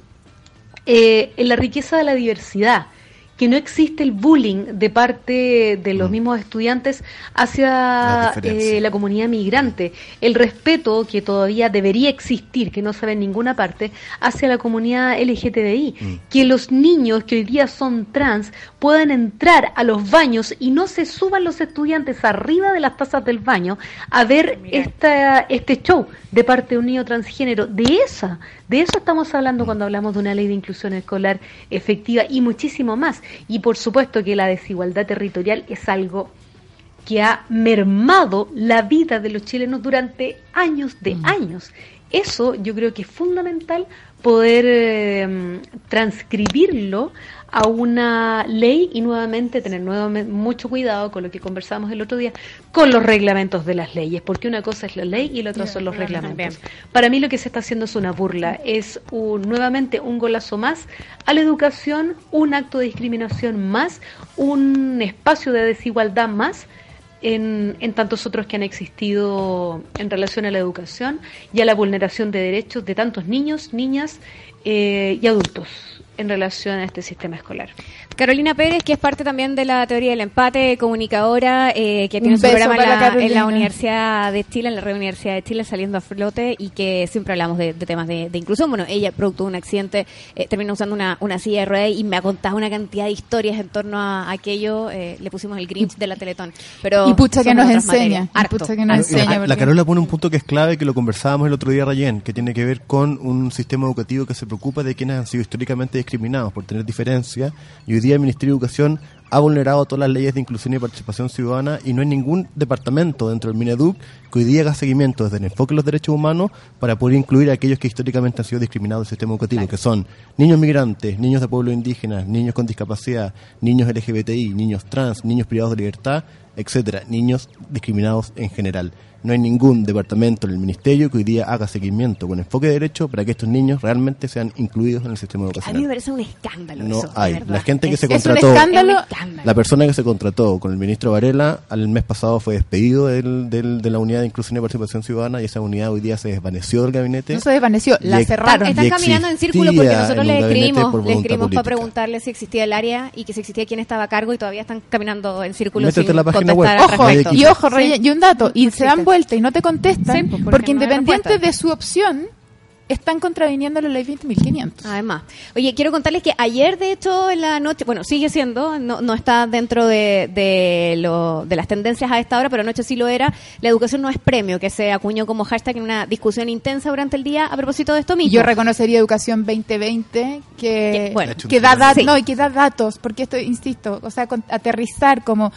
eh, en la riqueza de la diversidad, que no existe el bullying de parte de los mm. mismos estudiantes hacia eh, la comunidad migrante, el respeto que todavía debería existir, que no se ve en ninguna parte, hacia la comunidad LGTBI, mm. que los niños que hoy día son trans puedan entrar a los baños y no se suban los estudiantes arriba de las tazas del baño a ver esta, este show de parte de un niño transgénero. De esa, de eso estamos hablando cuando hablamos de una ley de inclusión escolar efectiva y muchísimo más. Y por supuesto que la desigualdad territorial es algo que ha mermado la vida de los chilenos durante años de mm. años. Eso yo creo que es fundamental poder eh, transcribirlo a una ley y nuevamente tener nuevamente mucho cuidado con lo que conversamos el otro día, con los reglamentos de las leyes, porque una cosa es la ley y la otra son los reglamentos. Para mí lo que se está haciendo es una burla, es un, nuevamente un golazo más a la educación, un acto de discriminación más, un espacio de desigualdad más. En, en, tantos otros que han existido en relación a la educación y a la vulneración de derechos de tantos niños, niñas eh, y adultos en relación a este sistema escolar. Carolina Pérez, que es parte también de la teoría del empate, comunicadora, eh, que tiene su programa en la, Universidad de Chile, en la Red Universidad de Chile, saliendo a flote y que siempre hablamos de, temas de, inclusión. Bueno, ella, producto de un accidente, eh, terminó usando una, una silla de ruedas y me ha contado una cantidad de historias en torno a aquello. Eh, le pusimos el Grinch de la Teletón. Pero y pucha que nos enseña. La, Carola pone un punto que es clave, que lo conversábamos el otro día, Rayen, que tiene que ver con un sistema educativo que se preocupa de quienes han sido históricamente discriminados por tener diferencias y hoy día el Ministerio de Educación ha vulnerado todas las leyes de inclusión y participación ciudadana y no hay ningún departamento dentro del Mineduc que hoy día haga seguimiento desde el enfoque de los derechos humanos para poder incluir a aquellos que históricamente han sido discriminados del sistema educativo, que son niños migrantes, niños de pueblos indígenas, niños con discapacidad, niños LGBTI, niños trans, niños privados de libertad, etcétera, niños discriminados en general no hay ningún departamento en el ministerio que hoy día haga seguimiento con enfoque de derecho para que estos niños realmente sean incluidos en el sistema educacional. A mí me parece un escándalo. No hay. La gente que se contrató, la persona que se contrató con el ministro Varela, al mes pasado fue despedido del, de la unidad de inclusión y participación ciudadana y esa unidad hoy día se desvaneció del gabinete. No se desvaneció, la cerraron. Están caminando en círculo porque nosotros les escribimos, le escribimos para preguntarle si existía el área y que si existía quién estaba a cargo y todavía están caminando en círculo. Métete la página web. Ojo, y ojo, y un dato, y se dan y no te contestan, pues, porque, independiente de su opción, están contraviniendo la ley 20.500. Además. Oye, quiero contarles que ayer, de hecho, en la noche, bueno, sigue siendo, no, no está dentro de, de, lo, de las tendencias a esta hora, pero anoche sí lo era, la educación no es premio, que se acuñó como hashtag en una discusión intensa durante el día a propósito de esto mismo. Yo reconocería Educación 2020, que, que, da, no, y que da datos, porque esto, insisto, o sea, aterrizar como,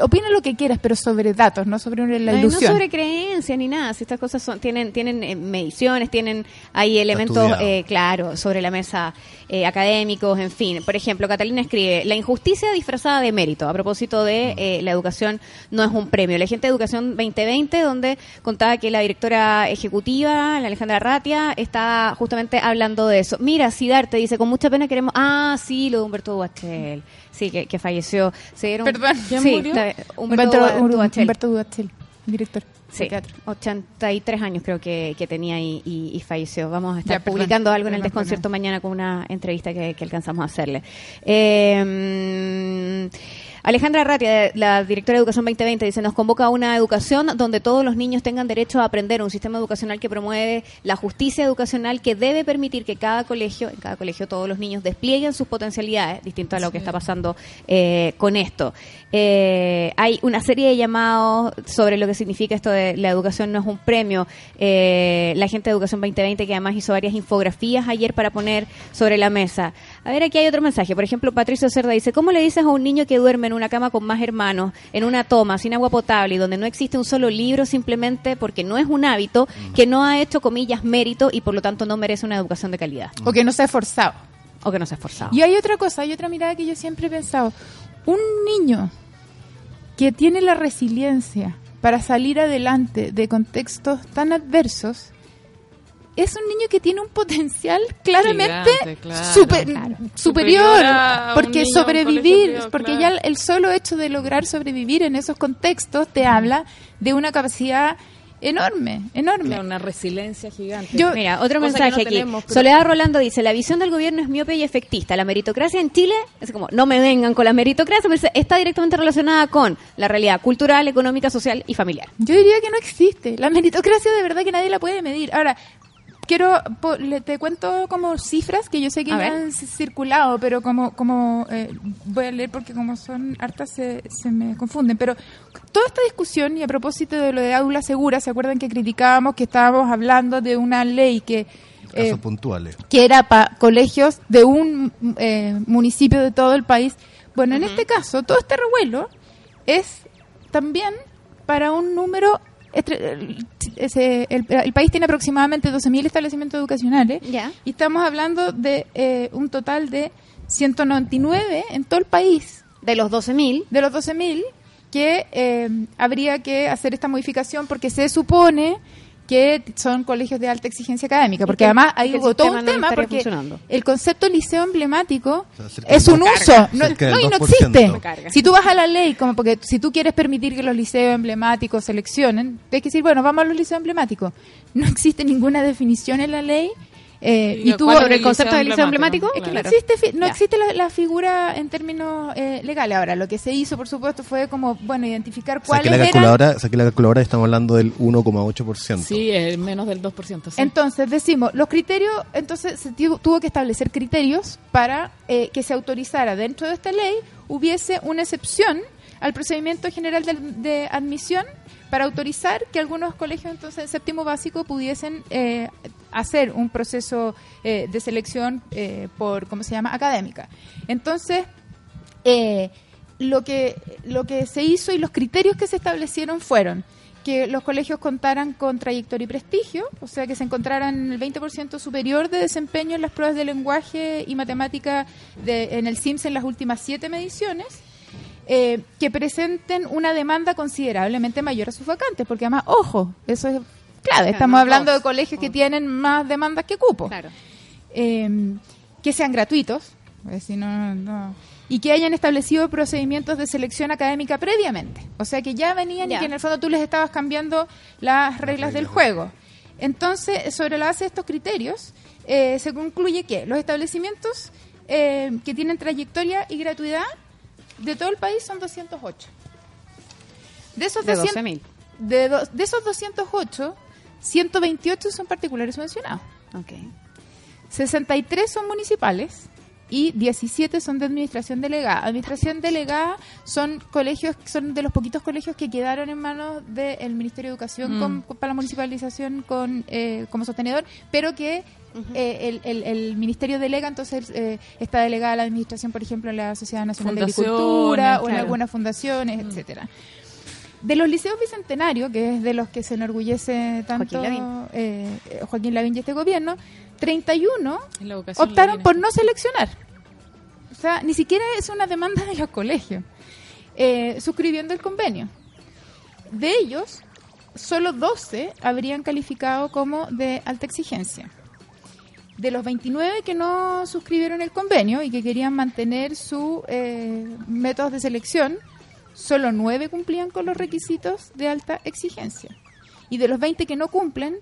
opina lo que quieras, pero sobre datos, no sobre la ilusión. No sobre creencias ni nada, si estas cosas son, tienen, tienen eh, mediciones, tienen hay elementos, eh, claro, sobre la mesa eh, académicos, en fin. Por ejemplo, Catalina escribe, la injusticia disfrazada de mérito, a propósito de mm. eh, la educación no es un premio. La gente de Educación 2020, donde contaba que la directora ejecutiva, la Alejandra Ratia, está justamente hablando de eso. Mira, Sidarte dice, con mucha pena queremos... Ah, sí, lo de Humberto Duachel. Sí, que, falleció. Perdón, ¿quién murió? Humberto, Humberto Duachel, director. Sí, 83 años creo que, tenía y, falleció. Vamos a estar publicando algo en el desconcierto mañana con una entrevista que, alcanzamos a hacerle. Eh, Alejandra Ratia, la directora de Educación 2020, dice, nos convoca a una educación donde todos los niños tengan derecho a aprender, un sistema educacional que promueve la justicia educacional que debe permitir que cada colegio, en cada colegio todos los niños desplieguen sus potencialidades, distinto a lo que está pasando eh, con esto. Eh, hay una serie de llamados sobre lo que significa esto de la educación no es un premio. Eh, la gente de Educación 2020 que además hizo varias infografías ayer para poner sobre la mesa. A ver, aquí hay otro mensaje. Por ejemplo, Patricio Cerda dice, ¿cómo le dices a un niño que duerme en una cama con más hermanos, en una toma, sin agua potable y donde no existe un solo libro simplemente porque no es un hábito, que no ha hecho, comillas, mérito y por lo tanto no merece una educación de calidad? O que no se ha esforzado. O que no se ha esforzado. Y hay otra cosa, hay otra mirada que yo siempre he pensado. Un niño que tiene la resiliencia para salir adelante de contextos tan adversos, es un niño que tiene un potencial claramente superior, porque sobrevivir, porque ya el solo hecho de lograr sobrevivir en esos contextos te habla de una capacidad enorme, enorme. una resiliencia gigante. Mira, otro mensaje aquí. Soledad Rolando dice, la visión del gobierno es miope y efectista. La meritocracia en Chile, es como, no me vengan con la meritocracia, pero está directamente relacionada con la realidad cultural, económica, social y familiar. Yo diría que no existe. La meritocracia de verdad que nadie la puede medir. Ahora, quiero te cuento como cifras que yo sé que ya han circulado pero como como eh, voy a leer porque como son hartas se, se me confunden. Pero toda esta discusión y a propósito de lo de aula segura se acuerdan que criticábamos que estábamos hablando de una ley que eh, puntuales. que era para colegios de un eh, municipio de todo el país bueno en este caso todo este revuelo es también para un número el, país tiene aproximadamente 12.000 establecimientos educacionales y estamos hablando de eh, un total de 199 en todo el país. De los 12.000. De los 12.000 que eh, habría que hacer esta modificación porque se supone que son colegios de alta exigencia académica, porque además hay todo un tema, porque el concepto liceo emblemático es un uso, no, y no existe. Si tú vas a la ley, como porque si tú quieres permitir que los liceos emblemáticos seleccionen, tienes que decir, bueno, vamos a los liceos emblemáticos. No existe ninguna definición en la ley Eh, y, tuvo el concepto del liceo emblemático. Es que no existe, no existe la, figura en términos eh, legales. Ahora, lo que se hizo, por supuesto, fue como, bueno, identificar cuáles la calculadora, Saqué la calculadora estamos hablando del 1,8%. Sí, es menos del 2%. Entonces, decimos, los criterios, entonces se tuvo que establecer criterios para eh, que se autorizara dentro de esta ley hubiese una excepción al procedimiento general de, admisión para autorizar que algunos colegios entonces en séptimo básico pudiesen eh, hacer un proceso eh, de selección eh, por cómo se llama académica. Entonces lo que lo que se hizo y los criterios que se establecieron fueron que los colegios contaran con trayectoria y prestigio, o sea, que se encontraran el 20% superior de desempeño en las pruebas de lenguaje y matemática de, en el SIMS en las últimas siete mediciones, eh, que presenten una demanda considerablemente mayor a sus vacantes, porque además, ojo, eso es clave, estamos hablando de colegios que tienen más demandas que cupos. Eh, que sean gratuitos, si no, y que hayan establecido procedimientos de selección académica previamente. O sea, que ya venían y que en el fondo tú les estabas cambiando las reglas del juego. Entonces, sobre la base de estos criterios, eh, se concluye que los establecimientos que tienen trayectoria y gratuidad de todo el país son 208. De esos, de, de, esos 208, 128 son particulares subvencionados. Okay. 63 son municipales y 17 son de administración delegada. Administración delegada son colegios, son de los poquitos colegios que quedaron en manos del Ministerio de Educación mm. para la municipalización con, eh, como sostenedor, pero que eh, el, ministerio delega, entonces eh, está delegada la administración, por ejemplo, en la Sociedad Nacional de Agricultura o en algunas fundaciones, mm. etcétera. De los liceos bicentenarios, que es de los que se enorgullece tanto Joaquín Lavín, y este gobierno, 31 optaron por no seleccionar. O sea, ni siquiera es una demanda de los colegios. Eh, suscribiendo el convenio. De ellos, solo 12 habrían calificado como de alta exigencia. De los 29 que no suscribieron el convenio y que querían mantener sus eh, métodos de selección, solo 9 cumplían con los requisitos de alta exigencia. Y de los 20 que no cumplen,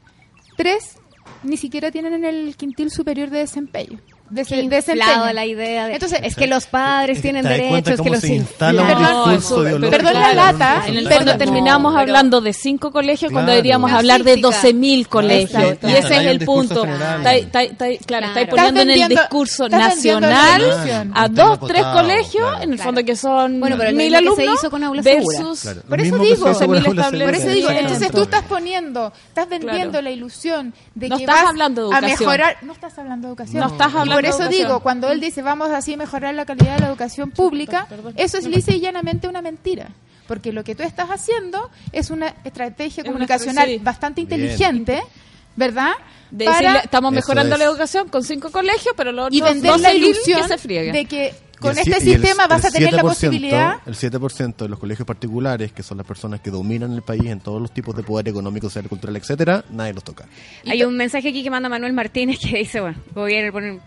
3 ni siquiera tienen en el quintil superior de desempeño de, de la idea de, entonces es que los padres tienen derechos que los perdón, perdón la lata en el fondo terminamos hablando de cinco colegios cuando deberíamos hablar de 12.000 colegios. y ese es el punto. claro, estáis poniendo en el discurso nacional a dos tres colegios en el fondo que son bueno, pero mil alumnos se hizo con aula versus por eso digo por eso digo entonces tú estás poniendo estás vendiendo la ilusión de que vas a mejorar no estás hablando de educación. no estás hablando por eso digo, cuando él dice vamos así a mejorar la calidad de la educación pública, eso es lisa y llanamente una mentira. Porque lo que tú estás haciendo es una estrategia comunicacional bastante inteligente, ¿verdad? estamos mejorando la educación con cinco colegios, pero los y vender la ilusión de que con este sistema vas a tener la posibilidad. El 7% de los colegios particulares, que son las personas que dominan el país en todos los tipos de poder económico, social, cultural, etcétera, nadie los toca. Hay un mensaje aquí que manda Manuel Martínez que dice, bueno, voy a poner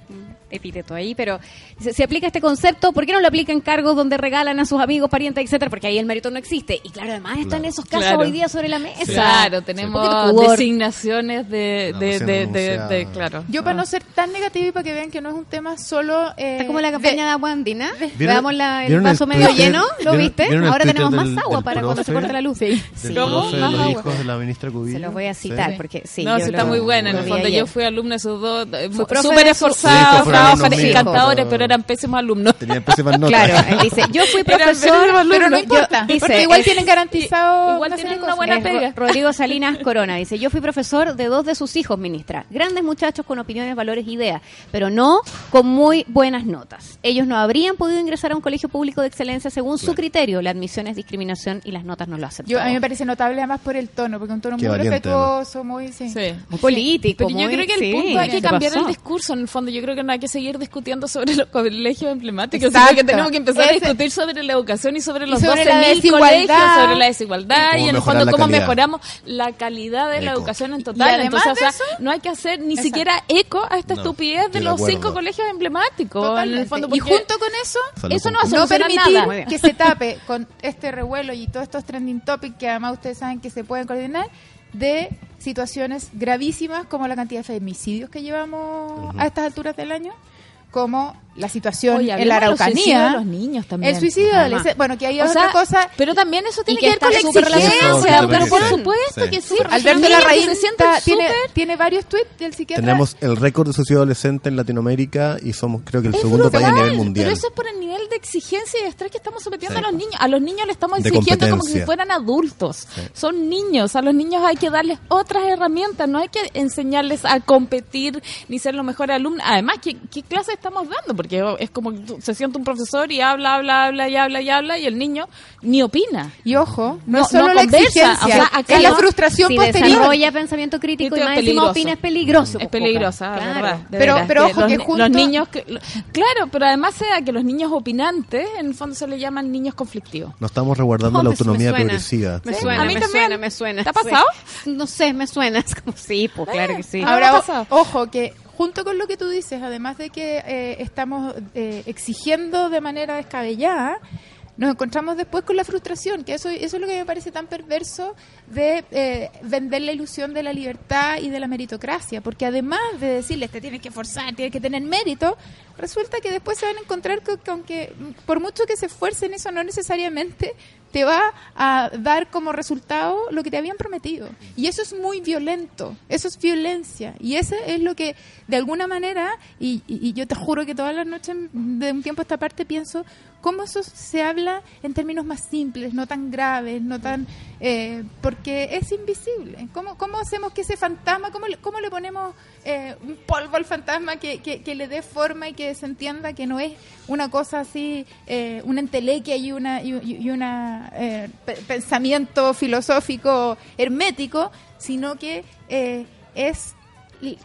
epíteto ahí, pero se aplica este concepto, ¿por qué no lo aplica en cargos donde regalan a sus amigos, parientes, etcétera? Porque ahí el mérito no existe. Y claro, además están esos casos hoy día sobre la mesa. Claro, tenemos designaciones de, de, claro. Yo para no ser tan negativo y para que vean que no es un tema solo... Eh, Está como la campaña de, agua andina. Veamos la, el vaso medio lleno, ¿lo viste? Ahora tenemos más agua para cuando se corte la luz. Sí. ¿Cómo? Más agua. De la ministra Se los voy a citar porque sí. No, está muy buena. En el fondo yo fui alumna de esos dos, súper encantadores, pero eran pésimos alumnos. Tenían pésimas notas. Claro, él dice, yo fui profesor, pero no importa, dice, porque igual tienen garantizado igual tienen una buena pega. Rodrigo Salinas Corona dice, yo fui profesor de dos de sus hijos, ministra. Grandes muchachos con opiniones, valores, ideas, pero no con muy buenas notas. Ellos no habrían podido ingresar a un colegio público de excelencia según su criterio. La admisión es discriminación y las notas no lo aceptan. Yo, a mí me parece notable además por el tono, porque un tono muy respetuoso, muy, sí. muy político. Pero yo creo que el punto hay que cambiar el discurso, en el fondo. Yo creo que no hay que seguir discutiendo sobre los colegios emblemáticos, sino que tenemos que empezar a discutir sobre la educación y sobre los 12.000 colegios, sobre la desigualdad y, en el fondo cómo mejoramos la calidad de la educación en total. Entonces, o sea, no hay que hacer ni siquiera eco a esta estupidez de los cinco colegios emblemáticos. En el fondo, y junto con eso, eso no va a no permitir que se tape con este revuelo y todos estos trending topics que además ustedes saben que se pueden coordinar de situaciones gravísimas como la cantidad de femicidios que llevamos a estas alturas del año, como la situación en la Araucanía. De los niños también. El suicidio adolescente. Bueno, que hay otra cosa. Pero también eso tiene que, ver con la exigencia. Pero por supuesto que sí. Alberto Larraín tiene, tiene varios tweets del psiquiatra. Tenemos el récord de suicidio adolescente en Latinoamérica y somos, creo que, el segundo país a nivel mundial. Pero eso es por el nivel de exigencia y de estrés que estamos sometiendo a los niños. A los niños le estamos exigiendo como si fueran adultos. Son niños. A los niños hay que darles otras herramientas. No hay que enseñarles a competir ni ser los mejores alumnos. Además, ¿qué, qué clase estamos dando? Porque que es como se siente un profesor y habla, habla, habla y habla y habla y el niño ni opina. Y ojo, no, es solo la exigencia, es la frustración si posterior. desarrolla pensamiento crítico y más encima opina es peligroso. Es peligrosa, verdad. pero, pero ojo, que, los niños, claro, pero además sea que los niños opinantes, en el fondo se le llaman niños conflictivos. No estamos resguardando la autonomía progresiva. Me suena, me suena, me suena. ¿Te ha pasado? No sé, me suena. Es como sí, pues claro que sí. Ahora, ojo, que junto con lo que tú dices, además de que eh, estamos eh, exigiendo de manera descabellada, nos encontramos después con la frustración, que eso, es lo que me parece tan perverso de eh, vender la ilusión de la libertad y de la meritocracia, porque además de decirles te tienes que forzar, tienes que tener mérito, resulta que después se van a encontrar con que aunque por mucho que se esfuercen eso no necesariamente te va a dar como resultado lo que te habían prometido. Y eso es muy violento, eso es violencia. Y eso es lo que, de alguna manera, y, y, yo te juro que todas las noches de un tiempo a esta parte pienso, cómo eso se habla en términos más simples, no tan graves, no tan... Eh, porque es invisible. ¿Cómo, ¿Cómo hacemos que ese fantasma, cómo le, cómo le ponemos eh, un polvo al fantasma que, que, le dé forma y que se entienda que no es una cosa así, eh, una entelequia y una y, y una eh, pensamiento filosófico hermético, sino que es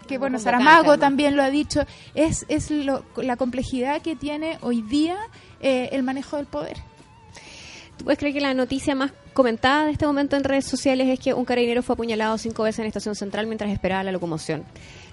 que bueno, Saramago también lo ha dicho, es, es la complejidad que tiene hoy día el manejo del poder. ¿Tú puedes creer que la noticia más comentada de este momento en redes sociales es que un carabinero fue apuñalado cinco veces en la estación central mientras esperaba la locomoción?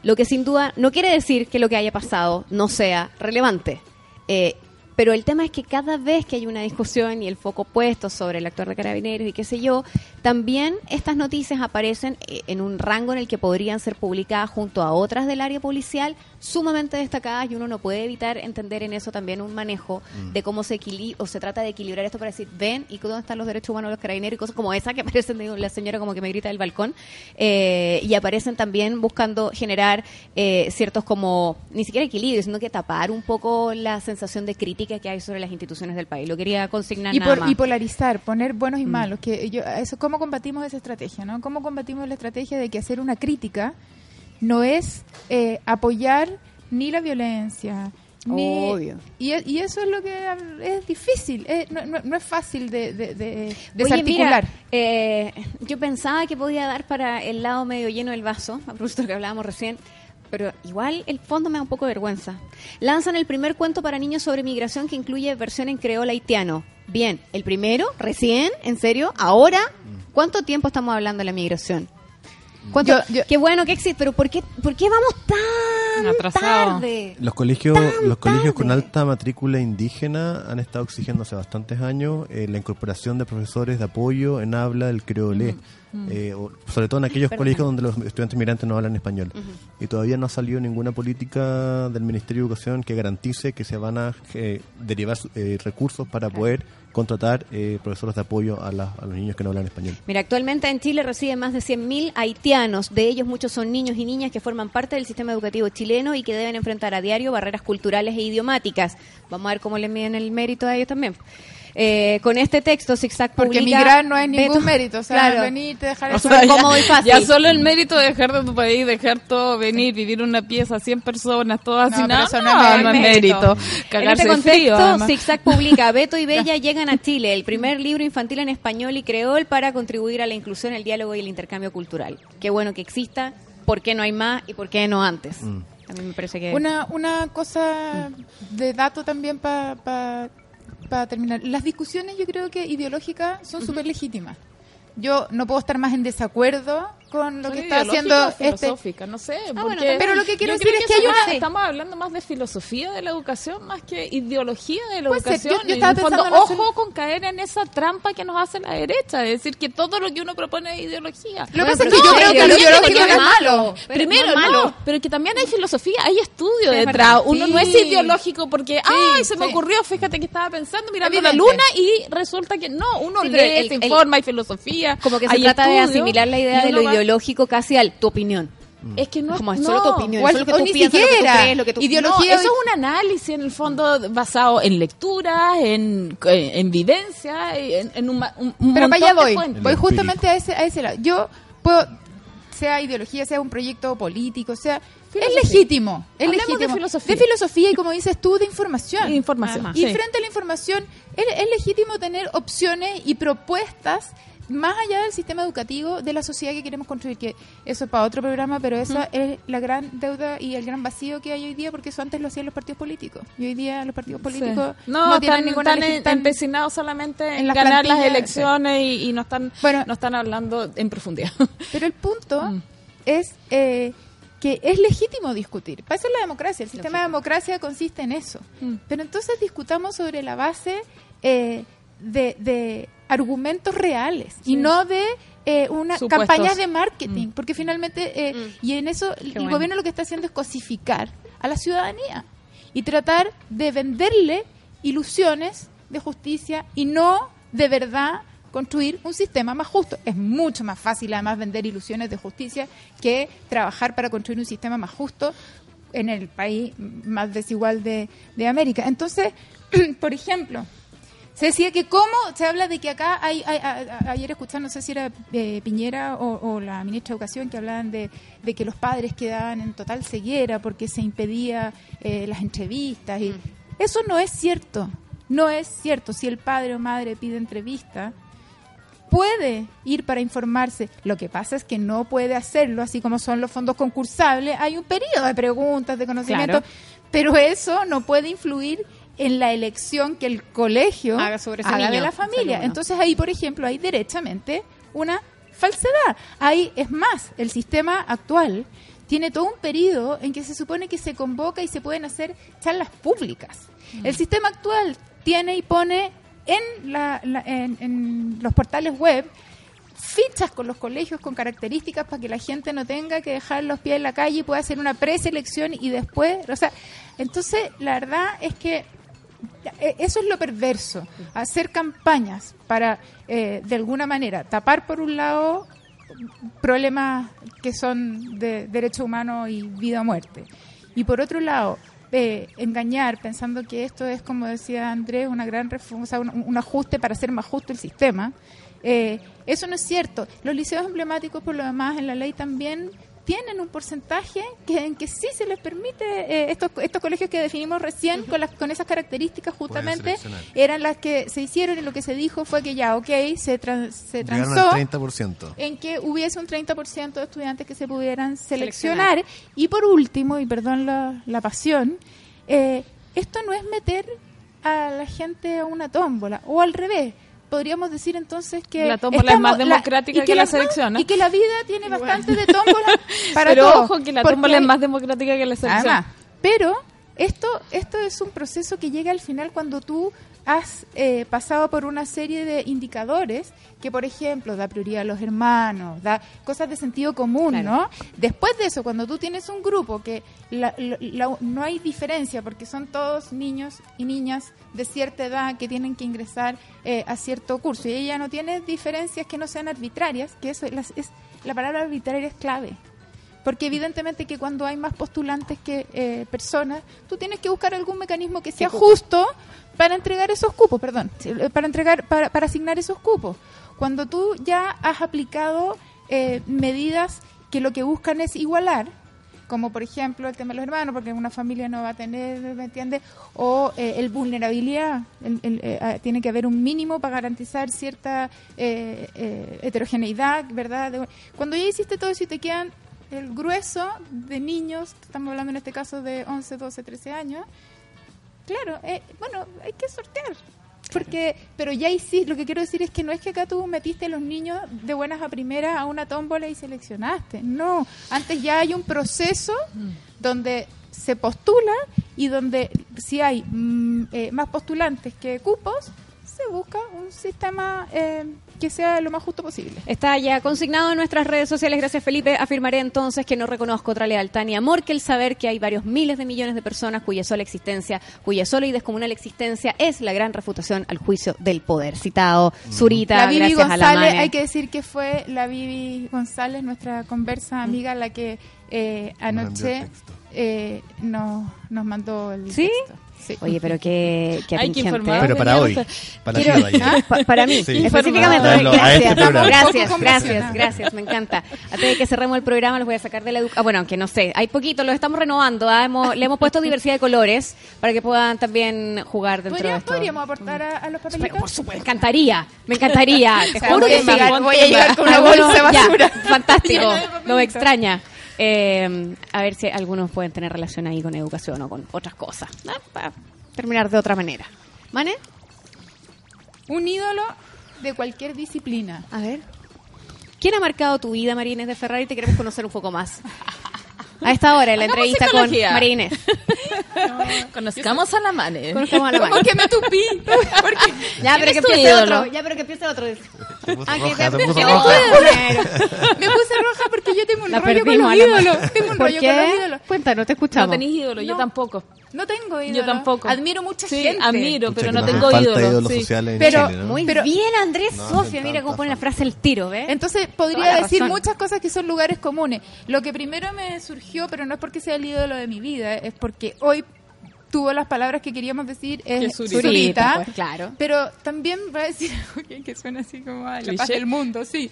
Lo que sin duda no quiere decir que lo que haya pasado no sea relevante. Eh, pero el tema es que cada vez que hay una discusión y el foco puesto sobre el actor de carabineros y qué sé yo, también estas noticias aparecen eh, en un rango en el que podrían ser publicadas junto a otras del área policial sumamente destacadas y uno no puede evitar entender en eso también un manejo mm. de cómo se equilibra o se trata de equilibrar esto para decir, ven, ¿y dónde están los derechos humanos de los carabineros? Y cosas como esa que aparecen de la señora como que me grita del balcón. Eh, y aparecen también buscando generar eh, ciertos como, ni siquiera equilibrio, sino que tapar un poco la sensación de crítica que hay sobre las instituciones del país. Lo quería consignar y, nada más. y polarizar, poner buenos y mm. malos. que yo, eso ¿Cómo combatimos esa estrategia? ¿no? ¿Cómo combatimos la estrategia de que hacer una crítica no es eh, apoyar ni la violencia, ni, Obvio. Y, y, eso es lo que es difícil, no, es fácil de, de, desarticular. eh, yo pensaba que podía dar para el lado medio lleno del vaso, a propósito de lo que hablábamos recién, pero igual el fondo me da un poco de vergüenza. Lanzan el primer cuento para niños sobre migración que incluye versión en creola haitiano. Bien, el primero, recién, en serio, ahora, ¿cuánto tiempo estamos hablando de la migración? Qué bueno que existe, pero ¿por qué, ¿por qué vamos tan Atrasado. tarde? Los colegios, los colegios con alta matrícula indígena han estado exigiendo hace bastantes años eh, la incorporación de profesores de apoyo en habla del creolé. Mm. Eh, sobre todo en aquellos colegios donde los estudiantes migrantes no hablan español. Y todavía no ha salido ninguna política del Ministerio de Educación que garantice que se van a eh, derivar recursos para poder contratar eh, profesores de apoyo a, los niños que no hablan español. Mira, actualmente en Chile reciben más de 100.000 haitianos. De ellos muchos son niños y niñas que forman parte del sistema educativo chileno y que deben enfrentar a diario barreras culturales e idiomáticas. Vamos a ver cómo le miden el mérito a ellos también. Eh, con este texto Zigzag Porque publica... migrar no es ningún mérito, o sea, venir, dejar cómodo y fácil. Ya solo el mérito de dejar de tu país, dejar todo, venir, vivir una pieza, 100 personas, todas no, nada, no, es mérito. En este contexto, Zigzag publica Beto y Bella llegan a Chile, el primer libro infantil en español y creol para contribuir a la inclusión, el diálogo y el intercambio cultural. Qué bueno que exista, ¿por qué no hay más y por qué no antes? Mm. A mí me parece que... Una, una cosa de dato también para para terminar, las discusiones yo creo que ideológicas son súper legítimas. Yo no puedo estar más en desacuerdo con lo que está haciendo este filosófica, no sé, ah, pero lo que quiero decir es que, hay una... estamos hablando más de filosofía de la educación más que ideología de la educación. Yo, estaba pensando ojo con caer en esa trampa que nos hace la derecha, es decir, que todo lo que uno propone es ideología. Lo que pasa es que yo creo que lo ideológico es malo. Primero, no, pero que también hay filosofía, hay estudio detrás. Uno no es ideológico porque, ay, se me ocurrió, fíjate que estaba pensando mirando la luna y resulta que no, uno lee, se informa, hay filosofía. Como que se trata de asimilar la idea de lo ideológico casi al tu opinión. Mm. Es que no como no, solo tu opinión, solo que tú ni piensas, siquiera. Lo que tú crees, lo que tú... eso es un análisis en el fondo basado en lecturas, en, en, vivencia, en, en un, un, Pero para allá voy, voy justamente a ese, a ese lado. Yo puedo, sea ideología, sea un proyecto político, sea es legítimo, es legítimo. De filosofía. de filosofía. y como dices tú, de información. información. y frente a la información, es, es legítimo tener opciones y propuestas más allá del sistema educativo de la sociedad que queremos construir, que eso es para otro programa, pero esa es la gran deuda y el gran vacío que hay hoy día, porque eso antes lo hacían los partidos políticos. Y hoy día los partidos políticos no, tienen ninguna están empecinados solamente en, ganar las elecciones y, no están no están hablando en profundidad. Pero el punto mm. es eh, que es legítimo discutir. Para eso es la democracia. El sistema de democracia consiste en eso. Mm. Pero entonces discutamos sobre la base eh, de argumentos reales y no de eh, una campaña de marketing, mm. porque finalmente, eh, mm. y en eso el gobierno lo que está haciendo es cosificar a la ciudadanía y tratar de venderle ilusiones de justicia y no de verdad construir un sistema más justo. Es mucho más fácil además vender ilusiones de justicia que trabajar para construir un sistema más justo en el país más desigual de, de América. Entonces, por ejemplo, se decía que cómo se habla de que acá hay, ayer escuchando, no sé si era eh, Piñera o, la ministra de Educación, que hablaban de, que los padres quedaban en total ceguera porque se impedía eh, las entrevistas. y mm. Eso no es cierto, no es cierto. Si el padre o madre pide entrevista, puede ir para informarse. Lo que pasa es que no puede hacerlo, así como son los fondos concursables. Hay un periodo de preguntas, de conocimiento, pero eso no puede influir en la elección que el colegio haga, sobre de la familia. Entonces ahí, por ejemplo, hay derechamente una falsedad. Ahí es más, el sistema actual tiene todo un periodo en que se supone que se convoca y se pueden hacer charlas públicas. Mm. El sistema actual tiene y pone en, la, en, los portales web fichas con los colegios con características para que la gente no tenga que dejar los pies en la calle y pueda hacer una preselección y después, o sea, entonces la verdad es que eso es lo perverso, hacer campañas para, eh, de alguna manera, tapar por un lado problemas que son de derecho humano y vida o muerte, y por otro lado, eh, engañar pensando que esto es, como decía Andrés, una gran un, ajuste para hacer más justo el sistema. Eh, eso no es cierto. Los liceos emblemáticos, por lo demás, en la ley también tienen un porcentaje que en que sí se les permite eh, estos estos colegios que definimos recién con las con esas características justamente eran las que se hicieron y lo que se dijo fue que ya ok se se transó en que hubiese un 30% de estudiantes que se pudieran seleccionar, y por último y perdón la, la pasión eh, esto no es meter a la gente a una tómbola o al revés podríamos decir entonces que la tómbola es más democrática que, la, selección y que la vida tiene bastante de tómbola para pero ojo que la tómbola es más democrática que la selección. Pero esto esto es un proceso que llega al final cuando tú has eh, pasado por una serie de indicadores que, por ejemplo, da prioridad a los hermanos, da cosas de sentido común, ¿no? Después de eso, cuando tú tienes un grupo que no hay diferencia porque son todos niños y niñas de cierta edad que tienen que ingresar eh, a cierto curso y ella no tiene diferencias que no sean arbitrarias, que eso es, la palabra arbitraria es clave. Porque evidentemente que cuando hay más postulantes que eh, personas, tú tienes que buscar algún mecanismo que sea justo para entregar esos cupos, perdón, eh, para entregar, para, para asignar esos cupos. Cuando tú ya has aplicado eh, medidas que lo que buscan es igualar, como por ejemplo el tema de los hermanos, porque una familia no va a tener, ¿me entiendes? O eh, el vulnerabilidad, ah, tiene que haber un mínimo para garantizar cierta heterogeneidad, ¿verdad? Cuando ya hiciste todo eso y te quedan el grueso de niños, estamos hablando en este caso de 11, 12, 13 años, claro, eh, bueno, hay que sortear. Porque, pero ya sí, lo que quiero decir es que no es que acá tú metiste a los niños de buenas a primeras a una tómbola y seleccionaste. No, antes ya hay un proceso donde se postula y donde si hay mm, eh, más postulantes que cupos, se busca un sistema eh, que sea lo más justo posible. Está ya consignado en nuestras redes sociales. Gracias, Felipe. Afirmaré entonces que no reconozco otra lealtad ni amor que el saber que hay varios miles de millones de personas cuya sola existencia, cuya sola y descomunal existencia es la gran refutación al juicio del poder. Citado Zurita, la Vivi González, hay que decir que fue la Vivi González, nuestra conversa amiga, la que eh, anoche eh, nos, nos mandó el ¿Sí? Oye, pero qué, qué Hay que informar. Pero para hoy. Para, Quiero, para mí, específicamente. gracias, gracias, gracias, gracias, me encanta. Antes de que cerremos el programa, los voy a sacar de la educación. Ah, bueno, aunque no sé, hay poquito, los estamos renovando. ¿ah? Hemos, le hemos puesto diversidad de colores para que puedan también jugar dentro de esto. ¿Podríamos aportar a, los papelitos? por supuesto, me encantaría, me encantaría. Te juro que voy a llegar con una bolsa de basura. fantástico, no me extraña. Eh, a ver si algunos pueden tener relación ahí con educación o con otras cosas. Para terminar de otra manera. ¿Mane? Un ídolo de cualquier disciplina. A ver. ¿Quién ha marcado tu vida, Marines de Ferrari? Te queremos conocer un poco más. A esta hora, en la entrevista con Marines. conozcamos a la Mane. Conozcamos a la Mane. que me tupí. ya, pero que empiece otro. Ya, pero que empiece otro. Ah, que me puse roja porque yo tengo un rollo con los ídolos. Tengo un rollo con los ídolos. Cuéntanos, te escuchamos. No tenéis ídolo, yo tampoco. No tengo ídolo. Yo tampoco. Admiro mucha sí, gente. admiro, pero no tengo ídolo. Sí. Sociales pero, Chile, ¿no? Muy pero, bien, Andrés Sofía. Mira cómo pone la frase el tiro, ¿ves? Entonces podría decir muchas cosas que son lugares comunes. Lo que primero me surgió, pero no es porque sea el ídolo de mi vida, es porque hoy tuvo las palabras que queríamos decir es Zurita, pues, claro. pero también va a decir algo que, que suena así como a la paz del mundo, sí.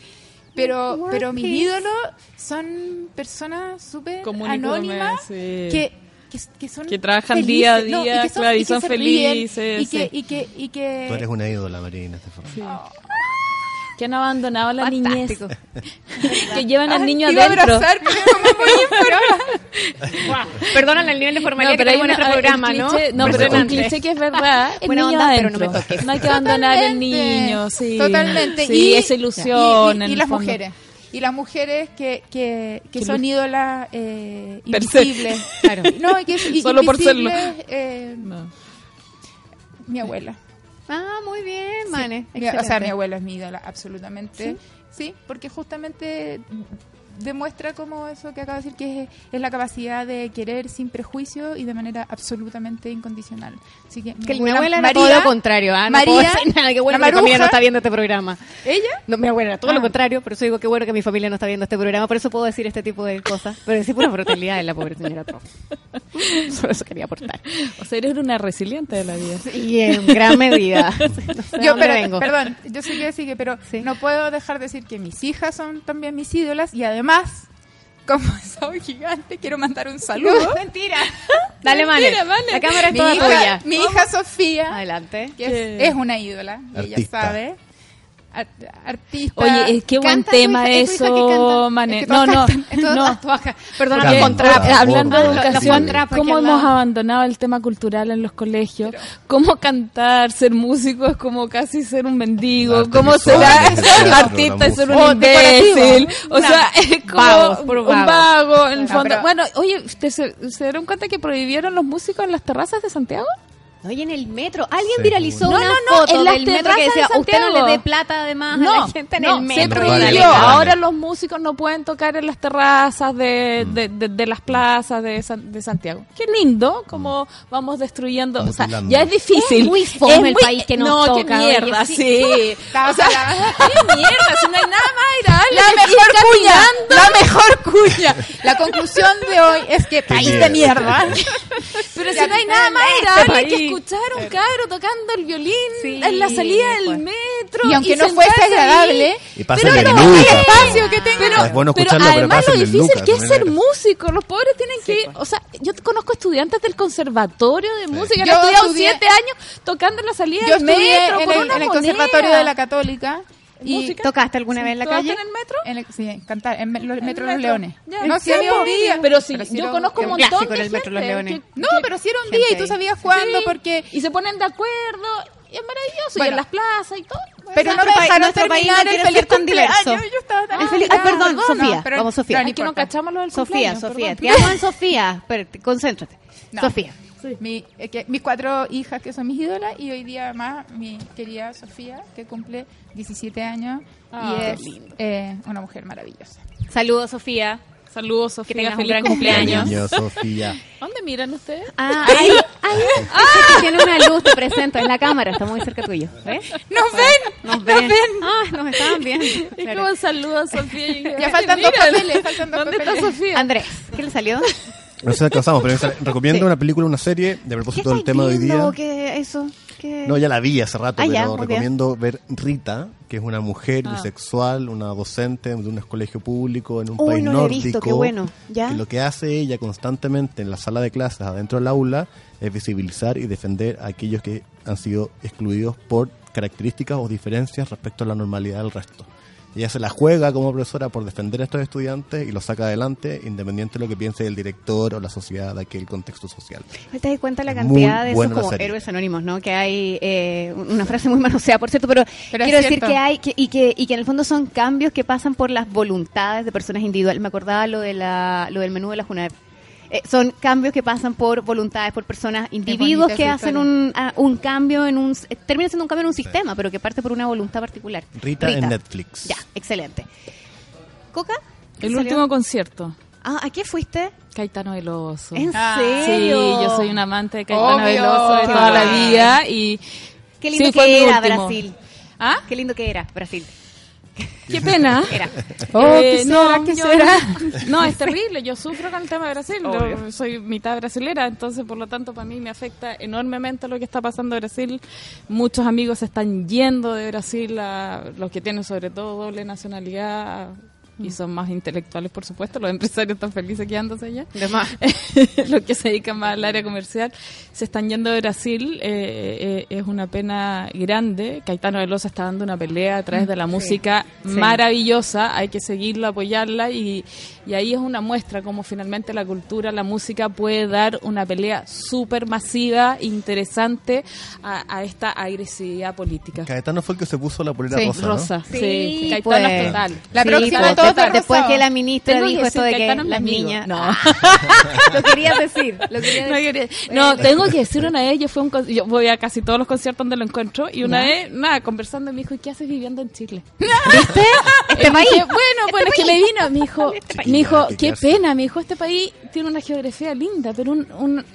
Pero, pero mis ídolos son personas súper anónimas que que, que, son que trabajan día a día, y, son, claro, y, son felices. Y que, y, que, y que... Tú eres una ídola, Marina, Estefan. Sí. Oh. Que han abandonado la niñez. que llevan al niño adentro. Perdónale el nivel de formalidad no, que tenemos en nuestro programa, ¿no? No, pero un cliché que es verdad. El niño onda, adentro. pero no me toques. No hay que abandonar el niño, sí. Totalmente. Sí, y, esa ilusión. Y, y las mujeres y las mujeres que, que, que son ídolas eh, invisibles. Claro. No, que, y, Solo por serlo. Eh, no. Mi abuela. Ah, muy bien, Mane. o sea, mi abuela es mi ídola, absolutamente. ¿Sí? sí, porque justamente demuestra como eso que acaba de decir, que es, la capacidad de querer sin prejuicio y de manera absolutamente incondicional. Así que, mi abuela, abuela María, todo lo contrario, ¿ah? María, nada, qué bueno que mi familia no está viendo este programa. ¿Ella? No, mi abuela, todo lo ah. contrario, pero eso digo que bueno que mi familia no está viendo este programa, por eso puedo decir este tipo de cosas. Pero decir pura brutalidad en la pobre señora Trump. Solo eso quería aportar. O sea, eres una resiliente de la vida. Y en gran medida. yo, pero, perdón, yo sé que sigue, pero no puedo dejar de decir que mis hijas son también mis ídolas y además más, como soy gigante, quiero mandar un saludo. Mentira. Dale, Mentira, La cámara es mi toda hija, tuya. Mi hija Sofía. Adelante. Que es, una ídola. Ella sabe artista. Oye, qué buen tema eso, Mané. No, no, no. Perdona, hablando de educación, ¿cómo hemos abandonado el tema cultural en los colegios? ¿Cómo cantar, ser músico es como casi ser un mendigo? ¿Cómo ser artista es ser un imbécil? O sea, es como un vago, en el fondo. Bueno, oye, ¿se dieron cuenta que prohibieron los músicos en las terrazas de Santiago? Oye, en el metro. Alguien viralizó una foto del metro que decía, usted no le dé plata además a la gente en el metro. Se Ahora los músicos no pueden tocar en las terrazas de, de, de, las plazas de, de Santiago. Qué lindo, como vamos destruyendo. o sea, ya es difícil. Es muy fome el país que nos no, toca. qué mierda, sí. o sea, qué mierda, si no hay nada más La mejor cuña. La mejor cuña. La conclusión de hoy es que país de mierda. Pero si no hay nada más este escuchar un cabro tocando el violín en la salida del pues. metro. Y aunque no fuese agradable, y pero no, el espacio que tenga. Pero, es bueno pero además lo difícil que es ser músico. Los pobres tienen que ir. Pues. O sea, yo conozco estudiantes del conservatorio de música que han estudiado siete años tocando en la salida del metro. En el, en el conservatorio de la Católica. Y ¿Tocaste alguna vez en la calle? en el metro? En sí, cantar, en el metro Los Leones. no, si había un día. Pero sí, yo conozco un montón de el metro Los Leones. no, pero si era un día y tú sabías cuándo, porque... Y se ponen de acuerdo y es maravilloso, y en las plazas y todo. Pero no me dejaron terminar el feliz tan diverso. Estaba tan feliz. Ah, perdón, Sofía. Vamos, Sofía. No, no cachamos lo del Sofía, Sofía. Te amo en Sofía. Espérate, concéntrate. Sofía. Mi, que, mis cuatro hijas que son mis ídolas y hoy día más mi querida Sofía que cumple 17 años y ah, es eh, una mujer maravillosa. Saludos Sofía. Saludos, Sofía. Feliz cumpleaños. Sofía. ¿Dónde miran ustedes? Ah, ahí, ahí. Ah, tiene una luz, te presento, en la cámara, está muy cerca tuyo. ¿Ves? ¡Nos ven! Nos ven. Ah, nos estaban viendo. Y como saludos, Sofía. ya faltan dos papeles, faltan dos ¿Dónde está Sofía? Andrés, ¿qué le salió? No sé alcanzamos, pero recomiendo una película, una serie, de propósito del tema de hoy día. ¿Qué eso? No, ya la vi hace rato, ah, pero recomiendo ver Rita, que es una mujer ah. bisexual, una docente de un colegio público en un país no nórdico. Visto, qué bueno. ¿Ya? Que lo que hace ella constantemente en la sala de clases, adentro del aula, es visibilizar y defender a aquellos que han sido excluidos por características o diferencias respecto a la normalidad del resto. Ella se la juega como profesora por defender a estos estudiantes y los saca adelante, independiente de lo que piense el director o la sociedad de aquel contexto social. ¿Te das cuenta la cantidad de esos como héroes anónimos, no? Que hay eh, una frase muy manoseada, por cierto, pero, quiero decir que hay y, que, y que en el fondo son cambios que pasan por las voluntades de personas individuales. Me acordaba lo, de la, lo del menú de la JUNAEP eh, son cambios que pasan por voluntades, por personas, individuos que hacen un, un, cambio en un... Eh, termina siendo un cambio en un sistema, pero que parte por una voluntad particular. Rita, en Netflix. Ya, excelente. ¿Coca? El último concierto. Ah, ¿a qué fuiste? Caetano Veloso. ¿En ah. serio? Sí, yo soy un amante de Caetano Veloso de toda la vida y... Qué lindo que era Brasil. ¿Ah? Qué lindo que era Brasil. Qué pena. Era. Oh, eh, no, ¿qué será? No, es terrible. Yo sufro con el tema de Brasil. Yo soy mitad brasilera, entonces por lo tanto para mí me afecta enormemente lo que está pasando en Brasil. Muchos amigos se están yendo de Brasil, a, los que tienen sobre todo doble nacionalidad y son más intelectuales, por supuesto. Los empresarios están felices quedándose allá. los que se dedican más al área comercial se están yendo de Brasil. Eh, eh, es una pena grande. Caetano Velosa está dando una pelea a través de la música maravillosa. Hay que seguirla, apoyarla y, y ahí es una muestra como finalmente la cultura, la música puede dar una pelea súper masiva, interesante a, esta agresividad política. Caetano fue el que se puso la polera rosa, rosa. Sí, Caetano pues. total. La próxima Después que la ministra dijo esto de que las niñas... No. lo querías decir. Lo decir. No, tengo que decir una vez, yo, fui un, yo voy a casi todos los conciertos donde lo encuentro y una vez, nada, conversando me dijo, ¿y qué haces viviendo en Chile? ¿Viste? Este país. bueno, este bueno, es que le vino, me dijo, me dijo, qué pena, me dijo, este país tiene una geografía linda, pero un, un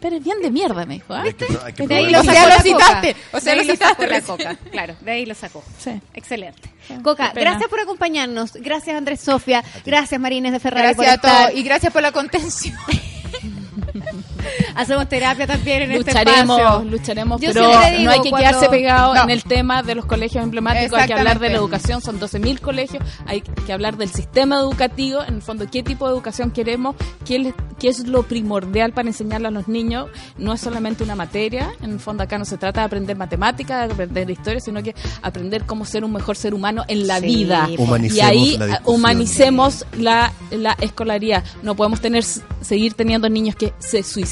pero es bien de mierda, me dijo. ¿ah? de ahí lo sacó lo citaste. O sea, lo citaste la coca. Claro, de ahí lo sacó. Sí. Excelente. Coca, gracias por acompañarnos. Gracias, Andrés Sofía. Gracias, Marines de Ferrari. Gracias a todos. Y gracias por la contención. Hacemos terapia también en lucharemos, este espacio. Lucharemos, pero no hay que quedarse pegado en el tema de los colegios emblemáticos. Hay que hablar de la educación, son 12.000 colegios. Hay que hablar del sistema educativo, en el fondo, qué tipo de educación queremos, qué, qué es lo primordial para enseñarle a los niños. No es solamente una materia, en el fondo acá no se trata de aprender matemáticas, de aprender historia, sino que aprender cómo ser un mejor ser humano en la vida. y ahí humanicemos la, la escolaría. No podemos tener seguir teniendo niños que se suicidan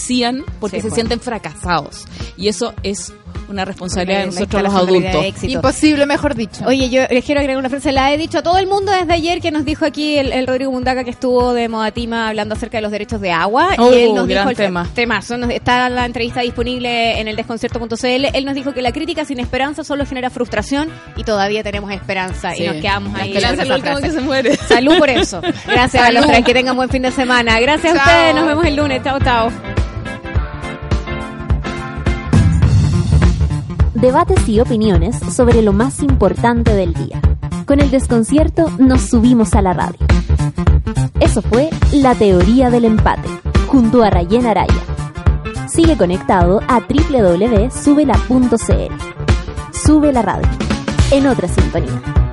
porque se sienten fracasados. Y eso es una responsabilidad de nosotros los adultos. Imposible, mejor dicho. Oye, yo les quiero agregar una frase, la he dicho a todo el mundo desde ayer que nos dijo aquí el, Rodrigo Mundaca que estuvo de Modatima hablando acerca de los derechos de agua. y oh, él nos dijo el tema. Está la entrevista disponible en el desconcierto.cl. Él nos dijo que la crítica sin esperanza solo genera frustración y todavía tenemos esperanza. Y nos quedamos ahí. Esperanza es que se muere. Salud por eso. Gracias a los tres. Que tengan buen fin de semana. Gracias a ustedes. Nos vemos el lunes. Chao, chao. Debates y opiniones sobre lo más importante del día. Con el desconcierto nos subimos a la radio. Eso fue La Teoría del Empate, junto a Rayen Araya. Sigue conectado a www.subela.cl. Sube la radio, en otra sintonía.